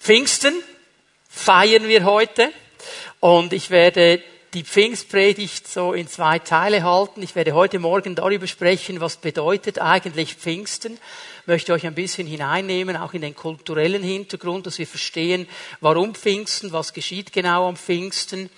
Pfingsten feiern wir heute und ich werde die Pfingstpredigt so in zwei Teile halten. Ich werde heute Morgen darüber sprechen, was bedeutet eigentlich Pfingsten. Ich möchte euch ein bisschen hineinnehmen, auch in den kulturellen Hintergrund, dass wir verstehen, warum Pfingsten, was geschieht genau am Pfingsten.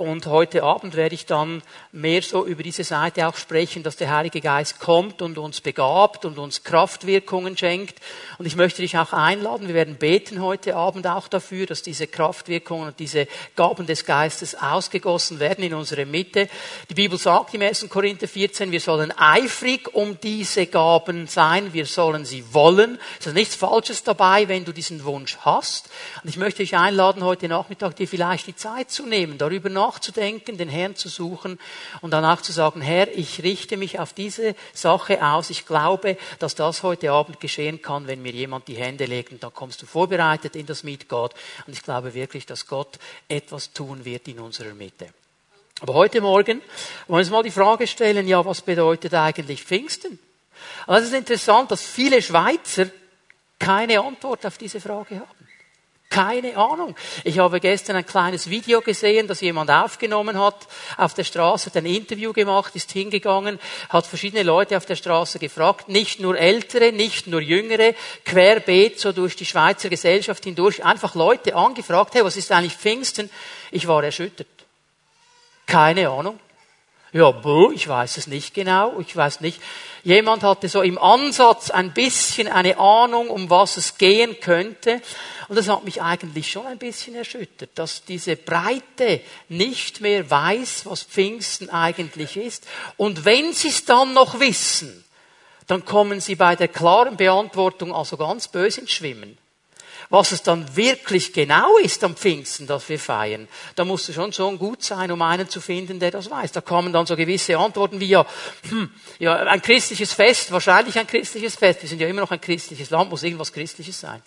Und heute Abend werde ich dann mehr so über diese Seite auch sprechen, dass der Heilige Geist kommt und uns begabt und uns Kraftwirkungen schenkt. Und ich möchte dich auch einladen, wir werden beten heute Abend auch dafür, dass diese Kraftwirkungen und diese Gaben des Geistes ausgegossen werden in unsere Mitte. Die Bibel sagt im 1. Korinther 14, wir sollen eifrig um diese Gaben sein, wir sollen sie wollen. Es ist nichts Falsches dabei, wenn du diesen Wunsch hast. Und ich möchte dich einladen, heute Nachmittag dir vielleicht die Zeit zu nehmen, darüber nachzudenken, nachzudenken, den Herrn zu suchen und danach zu sagen, Herr, ich richte mich auf diese Sache aus. Ich glaube, dass das heute Abend geschehen kann, wenn mir jemand die Hände legt und dann kommst du vorbereitet in das Meet God. Und ich glaube wirklich, dass Gott etwas tun wird in unserer Mitte. Aber heute Morgen wollen wir uns mal die Frage stellen, ja, was bedeutet eigentlich Pfingsten? Also es ist interessant, dass viele Schweizer keine Antwort auf diese Frage haben. Keine Ahnung. Ich habe gestern ein kleines Video gesehen, das jemand aufgenommen hat auf der Straße, hat ein Interview gemacht, ist hingegangen, hat verschiedene Leute auf der Straße gefragt, nicht nur ältere, nicht nur jüngere, querbeet so durch die Schweizer Gesellschaft hindurch, einfach Leute angefragt, hey, was ist eigentlich Pfingsten? Ich war erschüttert. Keine Ahnung. Ja, buh, ich weiß es nicht genau, ich weiß nicht. Jemand hatte so im Ansatz ein bisschen eine Ahnung, um was es gehen könnte. Und das hat mich eigentlich schon ein bisschen erschüttert, dass diese Breite nicht mehr weiß, was Pfingsten eigentlich ist. Und wenn sie es dann noch wissen, dann kommen sie bei der klaren Beantwortung also ganz böse ins Schwimmen. Was es dann wirklich genau ist am Pfingsten, das wir feiern, da musst du schon so gut sein, um einen zu finden, der das weiß. Da kommen dann so gewisse Antworten wie ja, hm, ja, ein christliches Fest, wahrscheinlich ein christliches Fest. Wir sind ja immer noch ein christliches Land, muss irgendwas Christliches sein.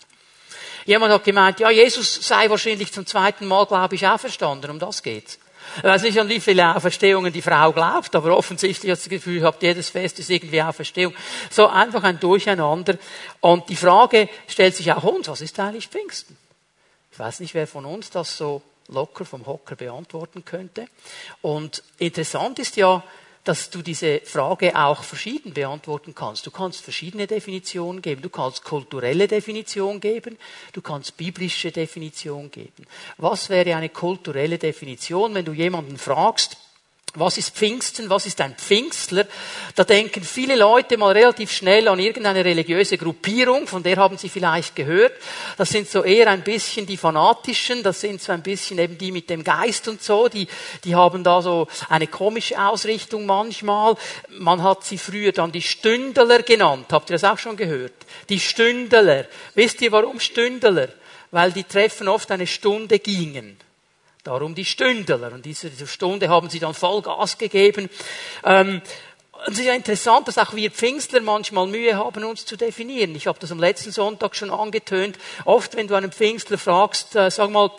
Jemand hat gemeint, ja, Jesus sei wahrscheinlich zum zweiten Mal, glaube ich, auferstanden. Um das geht's. Ich weiß nicht, an wie viele Auferstehungen die Frau glaubt, aber offensichtlich hat sie das Gefühl gehabt, jedes Fest ist irgendwie Auferstehung. So einfach ein Durcheinander. Und die Frage stellt sich auch uns, was ist eigentlich Pfingsten? Ich weiß nicht, wer von uns das so locker vom Hocker beantworten könnte. Und interessant ist ja, dass du diese Frage auch verschieden beantworten kannst. Du kannst verschiedene Definitionen geben. Du kannst kulturelle Definition geben. Du kannst biblische Definition geben. Was wäre eine kulturelle Definition, wenn du jemanden fragst, was ist Pfingsten? Was ist ein Pfingstler? Da denken viele Leute mal relativ schnell an irgendeine religiöse Gruppierung, von der haben sie vielleicht gehört. Das sind so eher ein bisschen die Fanatischen, das sind so ein bisschen eben die mit dem Geist und so, die, die haben da so eine komische Ausrichtung manchmal. Man hat sie früher dann die Stündler genannt. Habt ihr das auch schon gehört? Die Stündler. Wisst ihr warum Stündler? Weil die Treffen oft eine Stunde gingen. Darum die Stündler. Und diese, diese Stunde haben sie dann voll Gas gegeben. Ähm, es ist ja interessant, dass auch wir Pfingstler manchmal Mühe haben, uns zu definieren. Ich habe das am letzten Sonntag schon angetönt. Oft, wenn du einen Pfingstler fragst, äh, sag mal,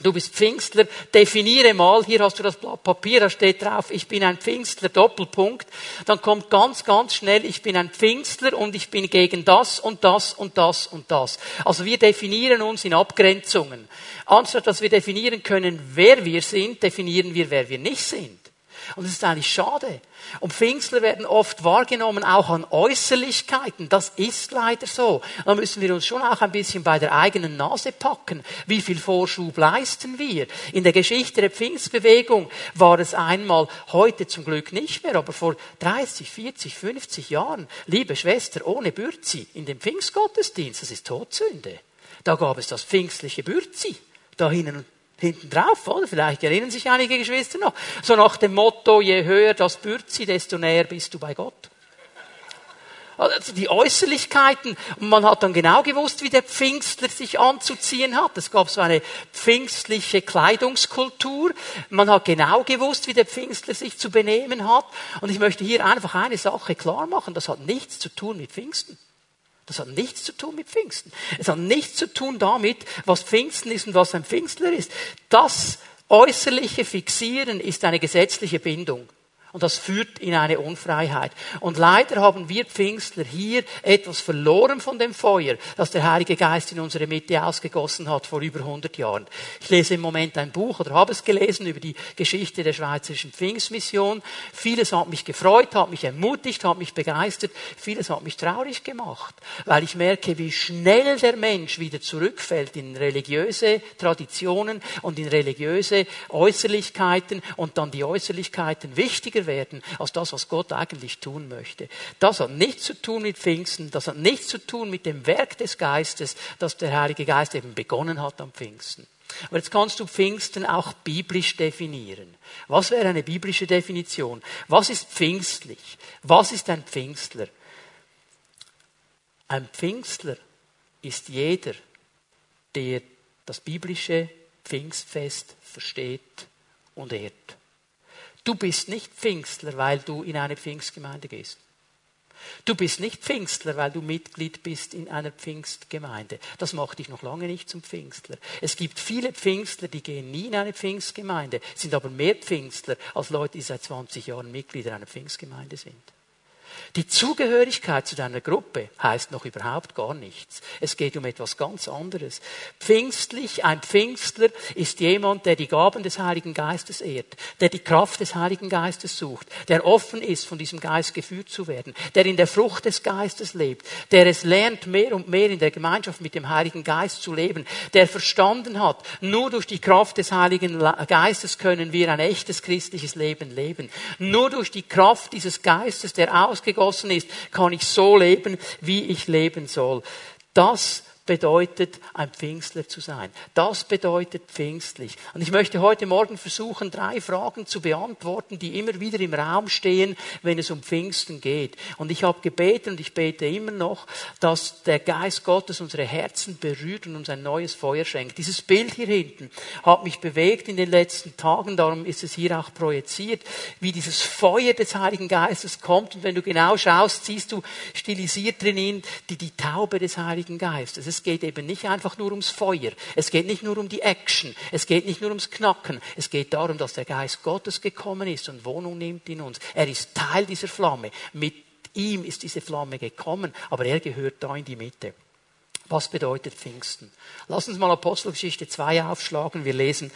Du bist Pfingstler, definiere mal, hier hast du das Blatt Papier, da steht drauf, ich bin ein Pfingstler, Doppelpunkt. Dann kommt ganz, ganz schnell, ich bin ein Pfingstler und ich bin gegen das und das und das und das. Also wir definieren uns in Abgrenzungen. Anstatt dass wir definieren können, wer wir sind, definieren wir, wer wir nicht sind. Und das ist eigentlich schade. Und Pfingstler werden oft wahrgenommen auch an Äußerlichkeiten. Das ist leider so. Da müssen wir uns schon auch ein bisschen bei der eigenen Nase packen. Wie viel Vorschub leisten wir? In der Geschichte der Pfingstbewegung war es einmal, heute zum Glück nicht mehr, aber vor 30, 40, 50 Jahren, liebe Schwester, ohne Bürzi in dem Pfingstgottesdienst, das ist Todsünde. Da gab es das pfingstliche Bürzi da hinten hinten drauf, oder? Vielleicht erinnern sich einige Geschwister noch. So nach dem Motto, je höher das Bürzi, desto näher bist du bei Gott. Also die Äußerlichkeiten. Und man hat dann genau gewusst, wie der Pfingstler sich anzuziehen hat. Es gab so eine pfingstliche Kleidungskultur. Man hat genau gewusst, wie der Pfingstler sich zu benehmen hat. Und ich möchte hier einfach eine Sache klar machen. Das hat nichts zu tun mit Pfingsten. Das hat nichts zu tun mit Pfingsten. Es hat nichts zu tun damit, was Pfingsten ist und was ein Pfingstler ist. Das äußerliche Fixieren ist eine gesetzliche Bindung. Und das führt in eine Unfreiheit. Und leider haben wir Pfingstler hier etwas verloren von dem Feuer, das der Heilige Geist in unsere Mitte ausgegossen hat vor über 100 Jahren. Ich lese im Moment ein Buch oder habe es gelesen über die Geschichte der schweizerischen Pfingstmission. Vieles hat mich gefreut, hat mich ermutigt, hat mich begeistert. Vieles hat mich traurig gemacht, weil ich merke, wie schnell der Mensch wieder zurückfällt in religiöse Traditionen und in religiöse Äußerlichkeiten und dann die Äußerlichkeiten wichtiger werden als das, was Gott eigentlich tun möchte. Das hat nichts zu tun mit Pfingsten, das hat nichts zu tun mit dem Werk des Geistes, das der Heilige Geist eben begonnen hat am Pfingsten. Aber jetzt kannst du Pfingsten auch biblisch definieren. Was wäre eine biblische Definition? Was ist pfingstlich? Was ist ein Pfingstler? Ein Pfingstler ist jeder, der das biblische Pfingstfest versteht und ehrt. Du bist nicht Pfingstler, weil du in eine Pfingstgemeinde gehst. Du bist nicht Pfingstler, weil du Mitglied bist in einer Pfingstgemeinde. Das macht dich noch lange nicht zum Pfingstler. Es gibt viele Pfingstler, die gehen nie in eine Pfingstgemeinde, sind aber mehr Pfingstler als Leute, die seit 20 Jahren Mitglieder einer Pfingstgemeinde sind. Die Zugehörigkeit zu deiner Gruppe heißt noch überhaupt gar nichts. Es geht um etwas ganz anderes. Pfingstlich, ein Pfingstler ist jemand, der die Gaben des Heiligen Geistes ehrt, der die Kraft des Heiligen Geistes sucht, der offen ist, von diesem Geist geführt zu werden, der in der Frucht des Geistes lebt, der es lernt, mehr und mehr in der Gemeinschaft mit dem Heiligen Geist zu leben, der verstanden hat, nur durch die Kraft des Heiligen Geistes können wir ein echtes christliches Leben leben. Nur durch die Kraft dieses Geistes, der ausgegangen ausgegossen ist, kann ich so leben, wie ich leben soll. Das bedeutet, ein Pfingstler zu sein. Das bedeutet pfingstlich. Und ich möchte heute Morgen versuchen, drei Fragen zu beantworten, die immer wieder im Raum stehen, wenn es um Pfingsten geht. Und ich habe gebeten und ich bete immer noch, dass der Geist Gottes unsere Herzen berührt und uns ein neues Feuer schenkt. Dieses Bild hier hinten hat mich bewegt in den letzten Tagen, darum ist es hier auch projiziert, wie dieses Feuer des Heiligen Geistes kommt. Und wenn du genau schaust, siehst du stilisiert drin die, die Taube des Heiligen Geistes. Es es geht eben nicht einfach nur ums Feuer. Es geht nicht nur um die Action. Es geht nicht nur ums Knacken. Es geht darum, dass der Geist Gottes gekommen ist und Wohnung nimmt in uns. Er ist Teil dieser Flamme. Mit ihm ist diese Flamme gekommen, aber er gehört da in die Mitte. Was bedeutet Pfingsten? Lass uns mal Apostelgeschichte 2 aufschlagen. Wir lesen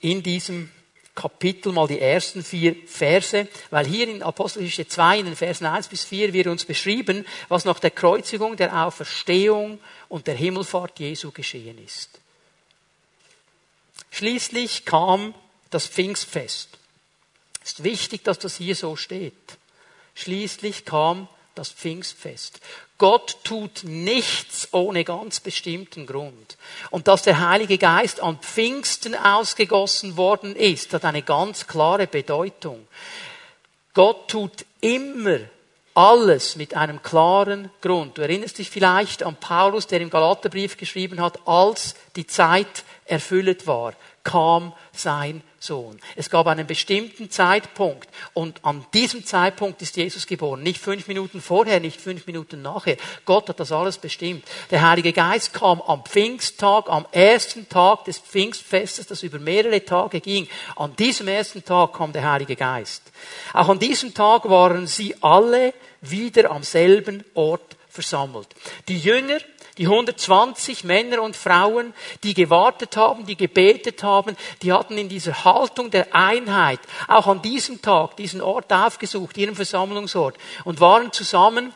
in diesem Kapitel mal die ersten vier Verse, weil hier in Apostelgeschichte 2 in den Versen 1 bis 4 wird uns beschrieben, was nach der Kreuzigung, der Auferstehung und der Himmelfahrt Jesu geschehen ist. Schließlich kam das Pfingstfest. Es ist wichtig, dass das hier so steht. Schließlich kam das Pfingstfest. Gott tut nichts ohne ganz bestimmten Grund. Und dass der Heilige Geist an Pfingsten ausgegossen worden ist, hat eine ganz klare Bedeutung. Gott tut immer alles mit einem klaren Grund. Du erinnerst dich vielleicht an Paulus, der im Galaterbrief geschrieben hat, als die Zeit erfüllt war, kam sein Sohn. Es gab einen bestimmten Zeitpunkt und an diesem Zeitpunkt ist Jesus geboren. Nicht fünf Minuten vorher, nicht fünf Minuten nachher. Gott hat das alles bestimmt. Der Heilige Geist kam am Pfingsttag, am ersten Tag des Pfingstfestes, das über mehrere Tage ging. An diesem ersten Tag kam der Heilige Geist. Auch an diesem Tag waren sie alle wieder am selben Ort versammelt. Die Jünger die 120 Männer und Frauen, die gewartet haben, die gebetet haben, die hatten in dieser Haltung der Einheit auch an diesem Tag diesen Ort aufgesucht, ihren Versammlungsort und waren zusammen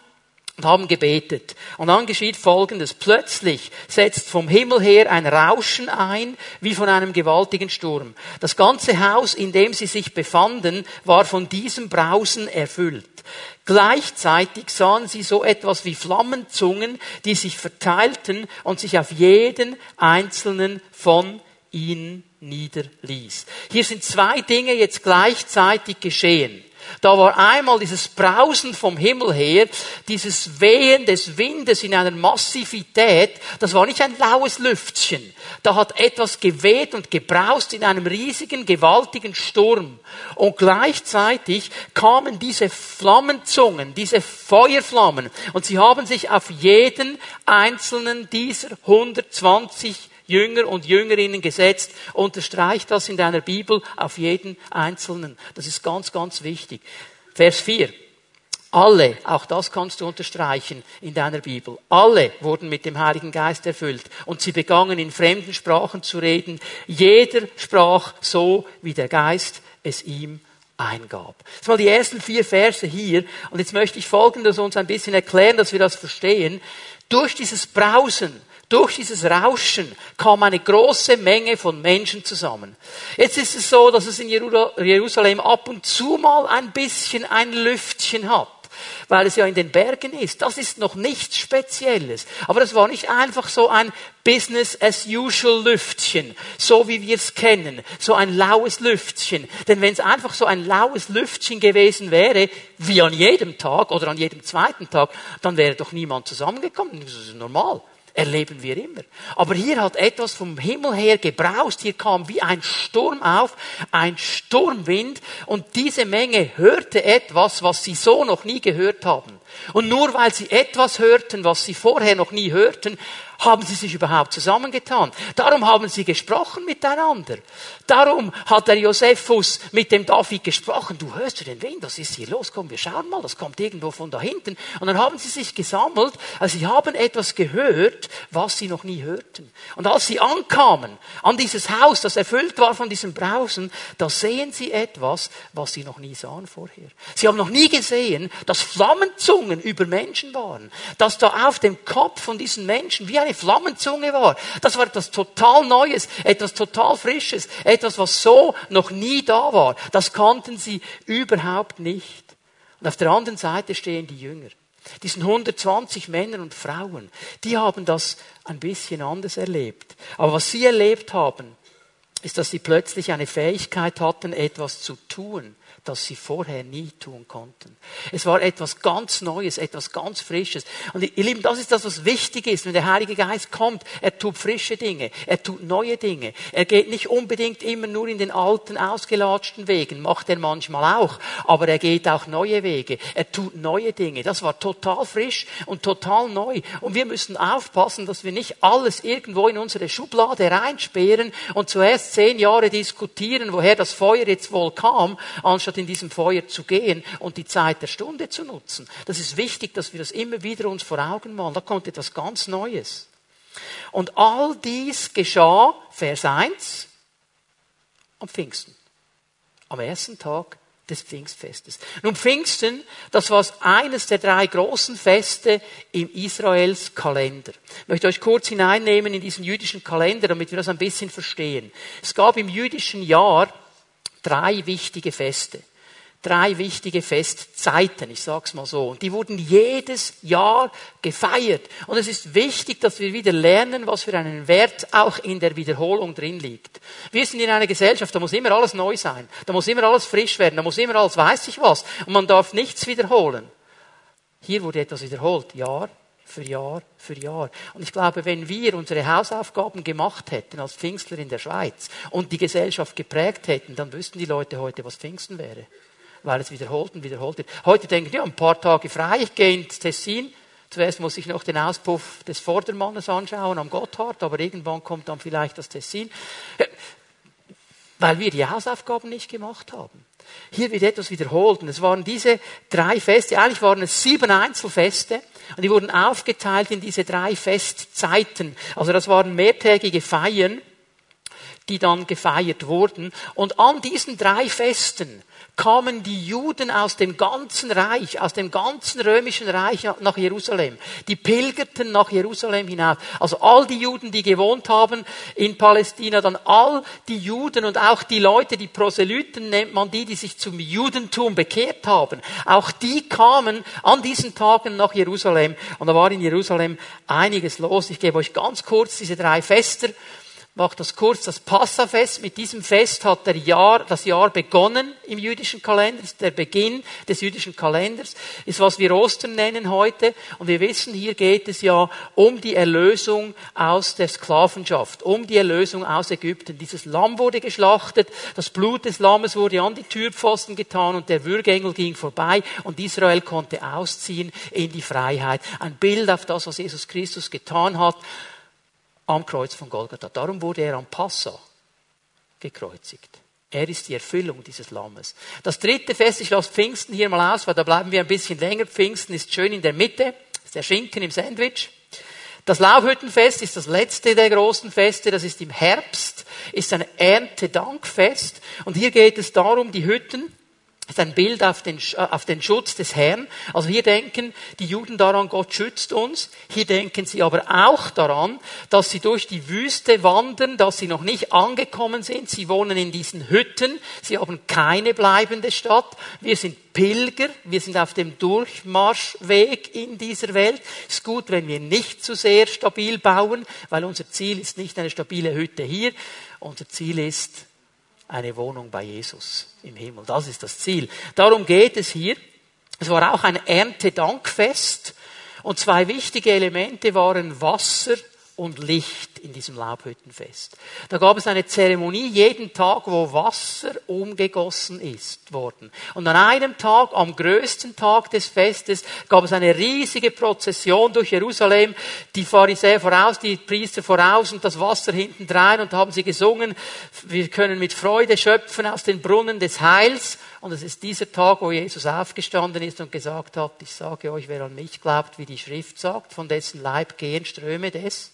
und haben gebetet. Und dann geschieht Folgendes. Plötzlich setzt vom Himmel her ein Rauschen ein, wie von einem gewaltigen Sturm. Das ganze Haus, in dem sie sich befanden, war von diesem Brausen erfüllt. Gleichzeitig sahen sie so etwas wie Flammenzungen, die sich verteilten und sich auf jeden einzelnen von ihnen niederließ. Hier sind zwei Dinge jetzt gleichzeitig geschehen. Da war einmal dieses Brausen vom Himmel her, dieses Wehen des Windes in einer Massivität, das war nicht ein laues Lüftchen. Da hat etwas geweht und gebraust in einem riesigen, gewaltigen Sturm. Und gleichzeitig kamen diese Flammenzungen, diese Feuerflammen, und sie haben sich auf jeden einzelnen dieser 120 Jünger und Jüngerinnen gesetzt. Unterstreicht das in deiner Bibel auf jeden Einzelnen. Das ist ganz, ganz wichtig. Vers 4. Alle, auch das kannst du unterstreichen in deiner Bibel, alle wurden mit dem Heiligen Geist erfüllt und sie begannen in fremden Sprachen zu reden. Jeder sprach so, wie der Geist es ihm eingab. Das mal die ersten vier Verse hier und jetzt möchte ich Folgendes uns ein bisschen erklären, dass wir das verstehen. Durch dieses Brausen durch dieses Rauschen kam eine große Menge von Menschen zusammen. Jetzt ist es so, dass es in Jerusalem ab und zu mal ein bisschen ein Lüftchen hat weil es ja in den Bergen ist. Das ist noch nichts Spezielles. Aber es war nicht einfach so ein Business as usual Lüftchen, so wie wir es kennen, so ein laues Lüftchen. Denn wenn es einfach so ein laues Lüftchen gewesen wäre, wie an jedem Tag oder an jedem zweiten Tag, dann wäre doch niemand zusammengekommen. Das ist normal erleben wir immer. Aber hier hat etwas vom Himmel her gebraust. Hier kam wie ein Sturm auf, ein Sturmwind und diese Menge hörte etwas, was sie so noch nie gehört haben. Und nur weil sie etwas hörten, was sie vorher noch nie hörten, haben sie sich überhaupt zusammengetan. Darum haben sie gesprochen miteinander. Darum hat der Josephus mit dem David gesprochen. Du hörst du den Wind? Was ist hier los? Komm, wir schauen mal. Das kommt irgendwo von da hinten. Und dann haben sie sich gesammelt. Also sie haben etwas gehört, was sie noch nie hörten. Und als sie ankamen an dieses Haus, das erfüllt war von diesem Brausen, da sehen sie etwas, was sie noch nie sahen vorher. Sie haben noch nie gesehen, dass Flammenzungen über Menschen waren. Dass da auf dem Kopf von diesen Menschen wie eine Flammenzunge war. Das war etwas total Neues, etwas total Frisches, etwas, was so noch nie da war. Das kannten sie überhaupt nicht. Und auf der anderen Seite stehen die Jünger. Diesen 120 Männer und Frauen, die haben das ein bisschen anders erlebt. Aber was sie erlebt haben, ist, dass sie plötzlich eine Fähigkeit hatten, etwas zu tun, das sie vorher nie tun konnten. Es war etwas ganz Neues, etwas ganz Frisches. Und ihr Lieben, das ist das, was wichtig ist, wenn der Heilige Geist kommt. Er tut frische Dinge, er tut neue Dinge. Er geht nicht unbedingt immer nur in den alten, ausgelatschten Wegen, macht er manchmal auch, aber er geht auch neue Wege. Er tut neue Dinge. Das war total frisch und total neu. Und wir müssen aufpassen, dass wir nicht alles irgendwo in unsere Schublade reinsperren und zuerst zehn Jahre diskutieren, woher das Feuer jetzt wohl kam, anstatt anstatt in diesem Feuer zu gehen und die Zeit der Stunde zu nutzen. Das ist wichtig, dass wir das immer wieder uns vor Augen malen. Da kommt etwas ganz Neues. Und all dies geschah, Vers 1, am Pfingsten. Am ersten Tag des Pfingstfestes. Nun, Pfingsten, das war eines der drei großen Feste im Israels Kalender. Ich möchte euch kurz hineinnehmen in diesen jüdischen Kalender, damit wir das ein bisschen verstehen. Es gab im jüdischen Jahr drei wichtige Feste. Drei wichtige Festzeiten, ich sag's mal so. Und die wurden jedes Jahr gefeiert. Und es ist wichtig, dass wir wieder lernen, was für einen Wert auch in der Wiederholung drin liegt. Wir sind in einer Gesellschaft, da muss immer alles neu sein. Da muss immer alles frisch werden. Da muss immer alles weiß ich was. Und man darf nichts wiederholen. Hier wurde etwas wiederholt. Jahr für Jahr für Jahr. Und ich glaube, wenn wir unsere Hausaufgaben gemacht hätten als Pfingstler in der Schweiz und die Gesellschaft geprägt hätten, dann wüssten die Leute heute, was Pfingsten wäre. Weil es wiederholt und wiederholt wird. Heute denken ja, ein paar Tage frei, ich gehe ins Tessin. Zuerst muss ich noch den Auspuff des Vordermannes anschauen am Gotthard, aber irgendwann kommt dann vielleicht das Tessin. Weil wir die Hausaufgaben nicht gemacht haben. Hier wird etwas wiederholt. Und es waren diese drei Feste, eigentlich waren es sieben Einzelfeste. Und die wurden aufgeteilt in diese drei Festzeiten. Also das waren mehrtägige Feiern, die dann gefeiert wurden. Und an diesen drei Festen kamen die Juden aus dem ganzen Reich, aus dem ganzen römischen Reich nach Jerusalem. Die pilgerten nach Jerusalem hinauf. Also all die Juden, die gewohnt haben in Palästina, dann all die Juden und auch die Leute, die Proselyten nennt man die, die sich zum Judentum bekehrt haben. Auch die kamen an diesen Tagen nach Jerusalem. Und da war in Jerusalem einiges los. Ich gebe euch ganz kurz diese drei Fester macht das kurz, das Passafest. Mit diesem Fest hat der Jahr, das Jahr begonnen im jüdischen Kalender, ist der Beginn des jüdischen Kalenders, ist was wir Ostern nennen heute. Und wir wissen, hier geht es ja um die Erlösung aus der Sklavenschaft, um die Erlösung aus Ägypten. Dieses Lamm wurde geschlachtet, das Blut des Lammes wurde an die Türpfosten getan und der Würgengel ging vorbei und Israel konnte ausziehen in die Freiheit. Ein Bild auf das, was Jesus Christus getan hat. Am Kreuz von Golgatha. Darum wurde er am Passa gekreuzigt. Er ist die Erfüllung dieses Lammes. Das dritte Fest, ich lasse Pfingsten hier mal aus, weil da bleiben wir ein bisschen länger. Pfingsten ist schön in der Mitte, ist der Schinken im Sandwich. Das Laubhüttenfest ist das letzte der großen Feste, das ist im Herbst, ist ein Erntedankfest. Und hier geht es darum, die Hütten ist ein Bild auf den, äh, auf den Schutz des Herrn. Also hier denken die Juden daran, Gott schützt uns. Hier denken sie aber auch daran, dass sie durch die Wüste wandern, dass sie noch nicht angekommen sind. Sie wohnen in diesen Hütten. Sie haben keine bleibende Stadt. Wir sind Pilger. Wir sind auf dem Durchmarschweg in dieser Welt. Es ist gut, wenn wir nicht zu sehr stabil bauen, weil unser Ziel ist nicht eine stabile Hütte hier. Unser Ziel ist, eine Wohnung bei Jesus im Himmel. Das ist das Ziel. Darum geht es hier. Es war auch ein Erntedankfest und zwei wichtige Elemente waren Wasser und Licht in diesem Laubhüttenfest. Da gab es eine Zeremonie jeden Tag, wo Wasser umgegossen ist worden. Und an einem Tag, am größten Tag des Festes, gab es eine riesige Prozession durch Jerusalem, die Pharisäer voraus, die Priester voraus und das Wasser hinten drein und da haben sie gesungen, wir können mit Freude schöpfen aus den Brunnen des Heils. Und es ist dieser Tag, wo Jesus aufgestanden ist und gesagt hat, ich sage euch, wer an mich glaubt, wie die Schrift sagt, von dessen Leib gehen Ströme des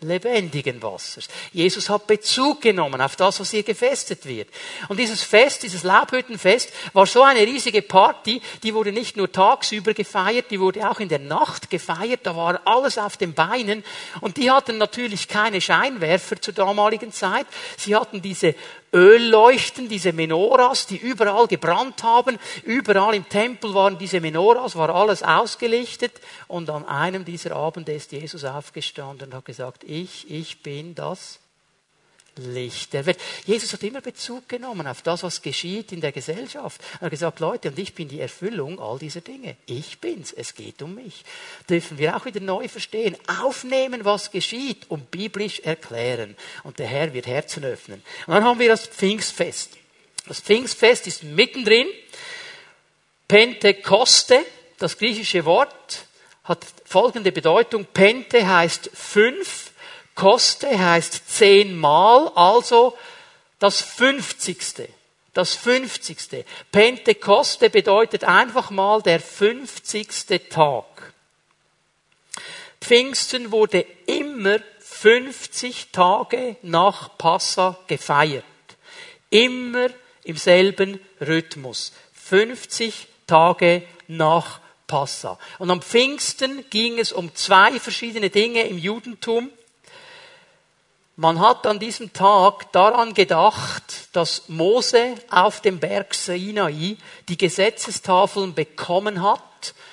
lebendigen Wassers. Jesus hat Bezug genommen auf das, was hier gefestet wird. Und dieses Fest, dieses Laubhüttenfest, war so eine riesige Party, die wurde nicht nur tagsüber gefeiert, die wurde auch in der Nacht gefeiert, da war alles auf den Beinen. Und die hatten natürlich keine Scheinwerfer zur damaligen Zeit. Sie hatten diese Ölleuchten, diese Menoras, die überall gebrannt haben. Überall im Tempel waren diese Menoras, war alles ausgelichtet. Und an einem dieser Abende ist Jesus aufgestanden und hat gesagt, ich, ich bin das Licht der Welt. Jesus hat immer Bezug genommen auf das, was geschieht in der Gesellschaft. Er hat gesagt, Leute, und ich bin die Erfüllung all dieser Dinge. Ich bin's. Es geht um mich. Dürfen wir auch wieder neu verstehen. Aufnehmen, was geschieht und biblisch erklären. Und der Herr wird Herzen öffnen. Und dann haben wir das Pfingstfest. Das Pfingstfest ist mittendrin. Pentekoste, das griechische Wort, hat folgende Bedeutung. Pente heißt fünf Koste heißt zehnmal, also das fünfzigste. Das fünfzigste. Pentekoste bedeutet einfach mal der fünfzigste Tag. Pfingsten wurde immer 50 Tage nach Passa gefeiert. Immer im selben Rhythmus. 50 Tage nach Passa. Und am Pfingsten ging es um zwei verschiedene Dinge im Judentum. Man hat an diesem Tag daran gedacht, dass Mose auf dem Berg Sinai die Gesetzestafeln bekommen hat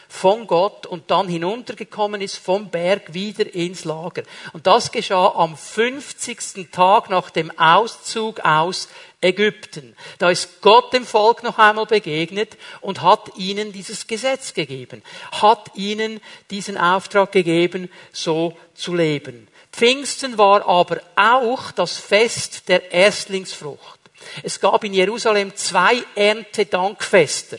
von Gott und dann hinuntergekommen ist vom Berg wieder ins Lager. Und das geschah am 50. Tag nach dem Auszug aus Ägypten. Da ist Gott dem Volk noch einmal begegnet und hat ihnen dieses Gesetz gegeben, hat ihnen diesen Auftrag gegeben, so zu leben. Pfingsten war aber auch das Fest der Erstlingsfrucht. Es gab in Jerusalem zwei Erntedankfester.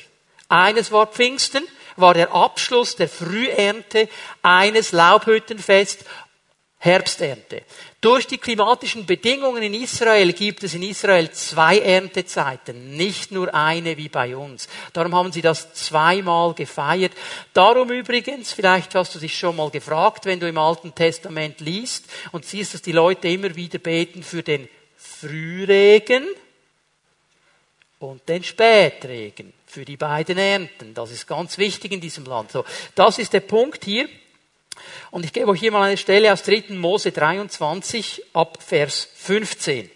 Eines war Pfingsten, war der Abschluss der Frühernte, eines Laubhüttenfest, Herbsternte. Durch die klimatischen Bedingungen in Israel gibt es in Israel zwei Erntezeiten, nicht nur eine wie bei uns. Darum haben sie das zweimal gefeiert. Darum übrigens, vielleicht hast du dich schon mal gefragt, wenn du im Alten Testament liest und siehst, dass die Leute immer wieder beten für den Frühregen und den Spätregen, für die beiden Ernten. Das ist ganz wichtig in diesem Land. So, das ist der Punkt hier. Und ich gebe euch hier mal eine Stelle aus 3. Mose 23 ab Vers 15.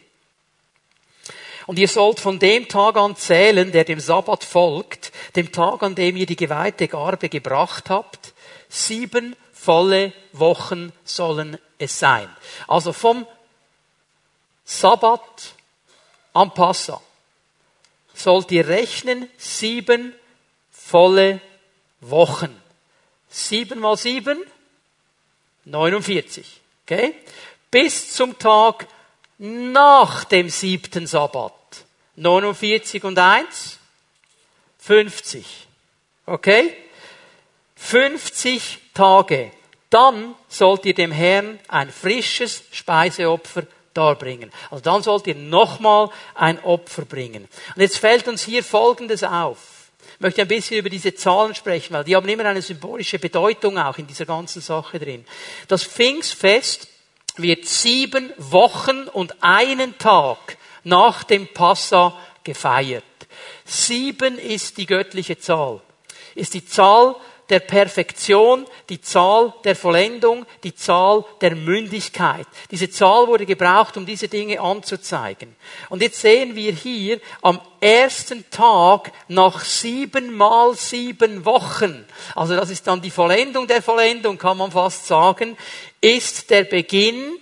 Und ihr sollt von dem Tag an zählen, der dem Sabbat folgt, dem Tag, an dem ihr die geweihte Garbe gebracht habt. Sieben volle Wochen sollen es sein. Also vom Sabbat am Passa sollt ihr rechnen sieben volle Wochen. Sieben mal sieben 49. Okay? Bis zum Tag nach dem siebten Sabbat. 49 und 1? 50. Okay? 50 Tage dann sollt ihr dem Herrn ein frisches Speiseopfer darbringen. Also dann sollt ihr nochmal ein Opfer bringen. Und jetzt fällt uns hier Folgendes auf. Ich möchte ein bisschen über diese Zahlen sprechen, weil die haben immer eine symbolische Bedeutung auch in dieser ganzen Sache drin. Das Pfingstfest wird sieben Wochen und einen Tag nach dem Passa gefeiert. Sieben ist die göttliche Zahl. Ist die Zahl der Perfektion, die Zahl der Vollendung, die Zahl der Mündigkeit. Diese Zahl wurde gebraucht, um diese Dinge anzuzeigen. Und jetzt sehen wir hier am ersten Tag nach sieben mal sieben Wochen, also das ist dann die Vollendung der Vollendung, kann man fast sagen, ist der Beginn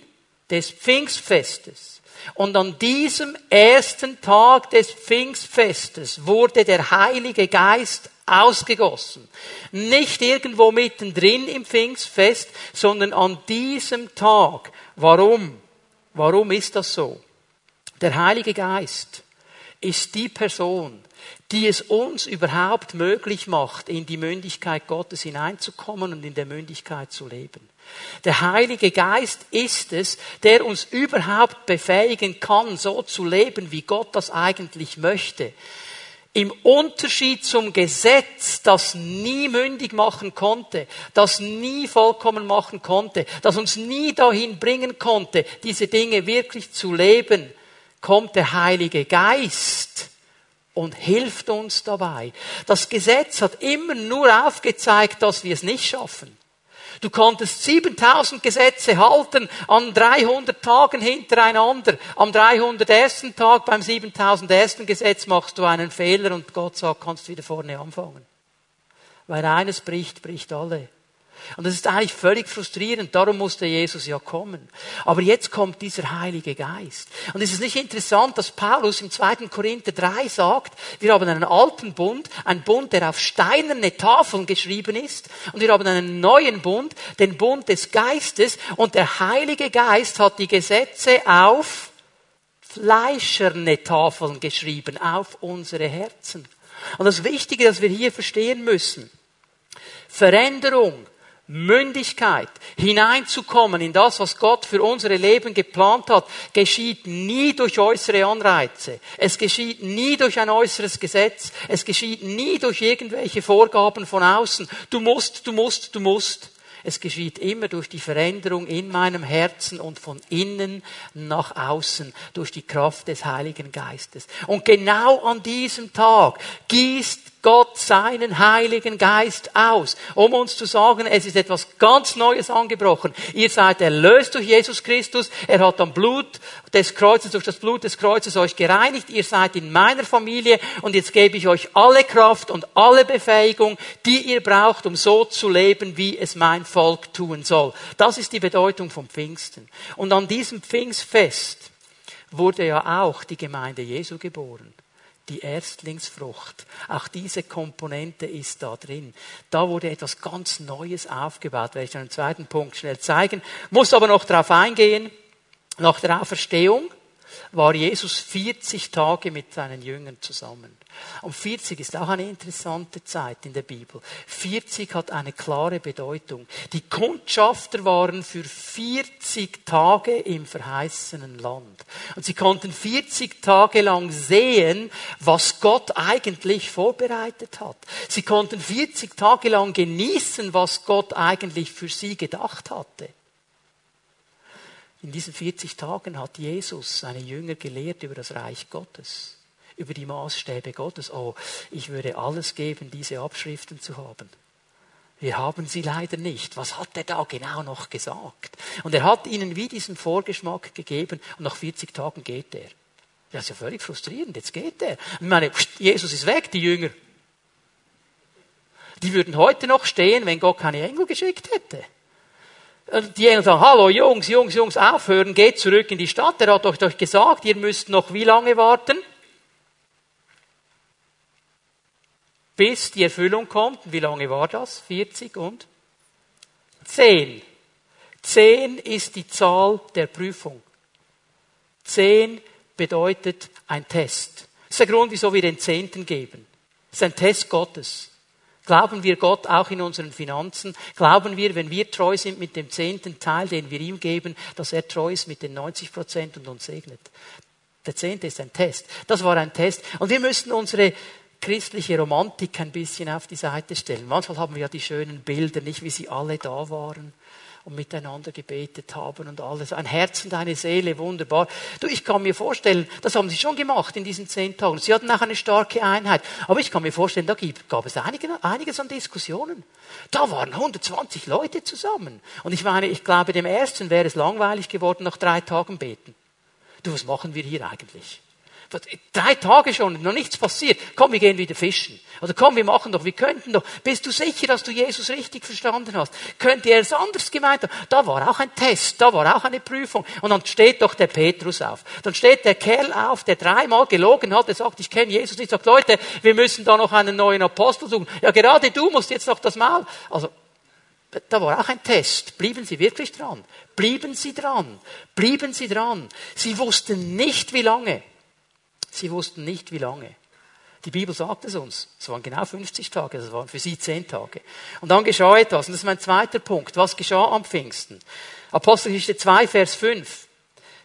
des Pfingstfestes. Und an diesem ersten Tag des Pfingstfestes wurde der Heilige Geist ausgegossen. Nicht irgendwo mittendrin im Pfingstfest, sondern an diesem Tag. Warum? Warum ist das so? Der Heilige Geist ist die Person, die es uns überhaupt möglich macht, in die Mündigkeit Gottes hineinzukommen und in der Mündigkeit zu leben. Der Heilige Geist ist es, der uns überhaupt befähigen kann, so zu leben, wie Gott das eigentlich möchte. Im Unterschied zum Gesetz, das nie mündig machen konnte, das nie vollkommen machen konnte, das uns nie dahin bringen konnte, diese Dinge wirklich zu leben, kommt der Heilige Geist und hilft uns dabei. Das Gesetz hat immer nur aufgezeigt, dass wir es nicht schaffen. Du konntest 7000 Gesetze halten an 300 Tagen hintereinander. Am 301. Tag beim 7001. Gesetz machst du einen Fehler und Gott sagt, kannst wieder vorne anfangen. Weil eines bricht, bricht alle. Und das ist eigentlich völlig frustrierend, darum musste Jesus ja kommen. Aber jetzt kommt dieser Heilige Geist. Und es ist nicht interessant, dass Paulus im 2. Korinther 3 sagt, wir haben einen alten Bund, einen Bund, der auf steinerne Tafeln geschrieben ist, und wir haben einen neuen Bund, den Bund des Geistes, und der Heilige Geist hat die Gesetze auf fleischerne Tafeln geschrieben, auf unsere Herzen. Und das Wichtige, das wir hier verstehen müssen, Veränderung Mündigkeit, hineinzukommen in das, was Gott für unsere Leben geplant hat, geschieht nie durch äußere Anreize. Es geschieht nie durch ein äußeres Gesetz. Es geschieht nie durch irgendwelche Vorgaben von außen. Du musst, du musst, du musst. Es geschieht immer durch die Veränderung in meinem Herzen und von innen nach außen durch die Kraft des Heiligen Geistes. Und genau an diesem Tag gießt Gott seinen Heiligen Geist aus, um uns zu sagen, es ist etwas ganz Neues angebrochen. Ihr seid erlöst durch Jesus Christus. Er hat am Blut des Kreuzes, durch das Blut des Kreuzes euch gereinigt. Ihr seid in meiner Familie und jetzt gebe ich euch alle Kraft und alle Befähigung, die ihr braucht, um so zu leben, wie es mein Volk tun soll. Das ist die Bedeutung vom Pfingsten. Und an diesem Pfingstfest wurde ja auch die Gemeinde Jesu geboren die Erstlingsfrucht. Auch diese Komponente ist da drin. Da wurde etwas ganz Neues aufgebaut, werde ich dann im zweiten Punkt schnell zeigen. Muss aber noch darauf eingehen. Nach der Auferstehung war Jesus 40 Tage mit seinen Jüngern zusammen. Und 40 ist auch eine interessante Zeit in der Bibel. 40 hat eine klare Bedeutung. Die Kundschafter waren für 40 Tage im verheißenen Land. Und sie konnten 40 Tage lang sehen, was Gott eigentlich vorbereitet hat. Sie konnten 40 Tage lang genießen, was Gott eigentlich für sie gedacht hatte. In diesen 40 Tagen hat Jesus seine Jünger gelehrt über das Reich Gottes über die Maßstäbe Gottes. Oh, ich würde alles geben, diese Abschriften zu haben. Wir haben sie leider nicht. Was hat er da genau noch gesagt? Und er hat ihnen wie diesen Vorgeschmack gegeben und nach 40 Tagen geht er. Das ist ja völlig frustrierend. Jetzt geht er. Ich meine, Jesus ist weg, die Jünger. Die würden heute noch stehen, wenn Gott keine Engel geschickt hätte. Die Engel sagen, hallo Jungs, Jungs, Jungs, aufhören, geht zurück in die Stadt. Er hat euch doch gesagt, ihr müsst noch wie lange warten? bis die Erfüllung kommt. Wie lange war das? 40 und 10. 10 ist die Zahl der Prüfung. 10 bedeutet ein Test. Das ist der Grund, wieso wir den Zehnten geben. Das ist ein Test Gottes. Glauben wir Gott auch in unseren Finanzen? Glauben wir, wenn wir treu sind mit dem zehnten Teil, den wir ihm geben, dass er treu ist mit den 90 Prozent und uns segnet? Der zehnte ist ein Test. Das war ein Test. Und wir müssen unsere christliche Romantik ein bisschen auf die Seite stellen. Manchmal haben wir ja die schönen Bilder, nicht wie sie alle da waren und miteinander gebetet haben und alles. Ein Herz und eine Seele, wunderbar. Du, ich kann mir vorstellen, das haben sie schon gemacht in diesen zehn Tagen. Sie hatten auch eine starke Einheit. Aber ich kann mir vorstellen, da gab es einige, einiges an Diskussionen. Da waren 120 Leute zusammen. Und ich meine, ich glaube, dem ersten wäre es langweilig geworden, nach drei Tagen beten. Du, was machen wir hier eigentlich? Drei Tage schon, noch nichts passiert. Komm, wir gehen wieder fischen. Oder komm, wir machen doch, wir könnten doch. Bist du sicher, dass du Jesus richtig verstanden hast? Könnte er es anders gemeint haben? Da war auch ein Test, da war auch eine Prüfung. Und dann steht doch der Petrus auf. Dann steht der Kerl auf, der dreimal gelogen hat, der sagt, ich kenne Jesus nicht. Sagt, Leute, wir müssen da noch einen neuen Apostel suchen. Ja, gerade du musst jetzt noch das Maul. Also, da war auch ein Test. Blieben sie wirklich dran? Blieben sie dran? Blieben sie dran? Sie wussten nicht, wie lange. Sie wussten nicht, wie lange. Die Bibel sagt es uns. Es waren genau 50 Tage, das waren für sie 10 Tage. Und dann geschah etwas, und das ist mein zweiter Punkt. Was geschah am Pfingsten? Apostelgeschichte 2, Vers 5.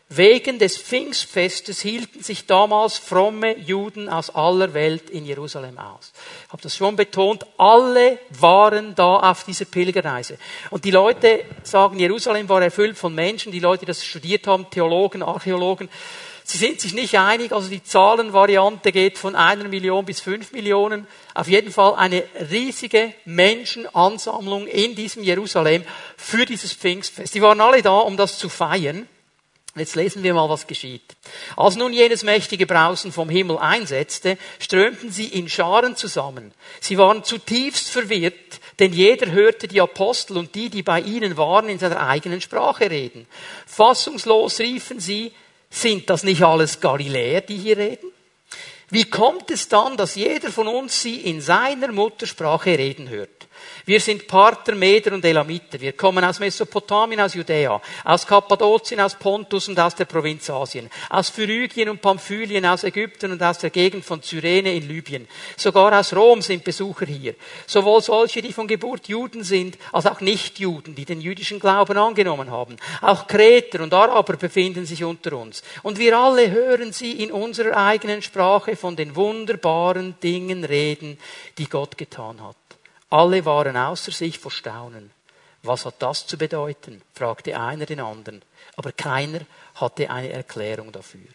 Wegen des Pfingstfestes hielten sich damals fromme Juden aus aller Welt in Jerusalem aus. Ich habe das schon betont, alle waren da auf dieser Pilgerreise. Und die Leute sagen, Jerusalem war erfüllt von Menschen, die Leute, die das studiert haben, Theologen, Archäologen, Sie sind sich nicht einig, also die Zahlenvariante geht von einer Million bis fünf Millionen. Auf jeden Fall eine riesige Menschenansammlung in diesem Jerusalem für dieses Pfingstfest. Die waren alle da, um das zu feiern. Jetzt lesen wir mal, was geschieht. Als nun jenes mächtige Brausen vom Himmel einsetzte, strömten sie in Scharen zusammen. Sie waren zutiefst verwirrt, denn jeder hörte die Apostel und die, die bei ihnen waren, in seiner eigenen Sprache reden. Fassungslos riefen sie, sind das nicht alles Galiläer, die hier reden? Wie kommt es dann, dass jeder von uns sie in seiner Muttersprache reden hört? Wir sind Parther, Meder und Elamiter. Wir kommen aus Mesopotamien, aus Judäa, aus Kappadokien, aus Pontus und aus der Provinz Asien, aus Phyrygien und Pamphylien, aus Ägypten und aus der Gegend von Cyrene in Libyen. Sogar aus Rom sind Besucher hier. Sowohl solche, die von Geburt Juden sind, als auch Nichtjuden, die den jüdischen Glauben angenommen haben. Auch Kreter und Araber befinden sich unter uns. Und wir alle hören sie in unserer eigenen Sprache von den wunderbaren Dingen reden, die Gott getan hat. Alle waren außer sich vor Staunen. Was hat das zu bedeuten? fragte einer den anderen. Aber keiner hatte eine Erklärung dafür.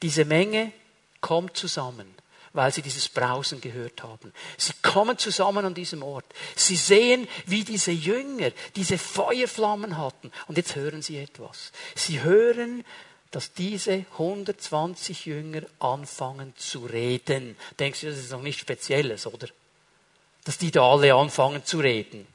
Diese Menge kommt zusammen, weil sie dieses Brausen gehört haben. Sie kommen zusammen an diesem Ort. Sie sehen, wie diese Jünger diese Feuerflammen hatten. Und jetzt hören sie etwas. Sie hören, dass diese 120 Jünger anfangen zu reden. Denkst du, das ist noch nichts Spezielles, oder? Dass die da alle anfangen zu reden.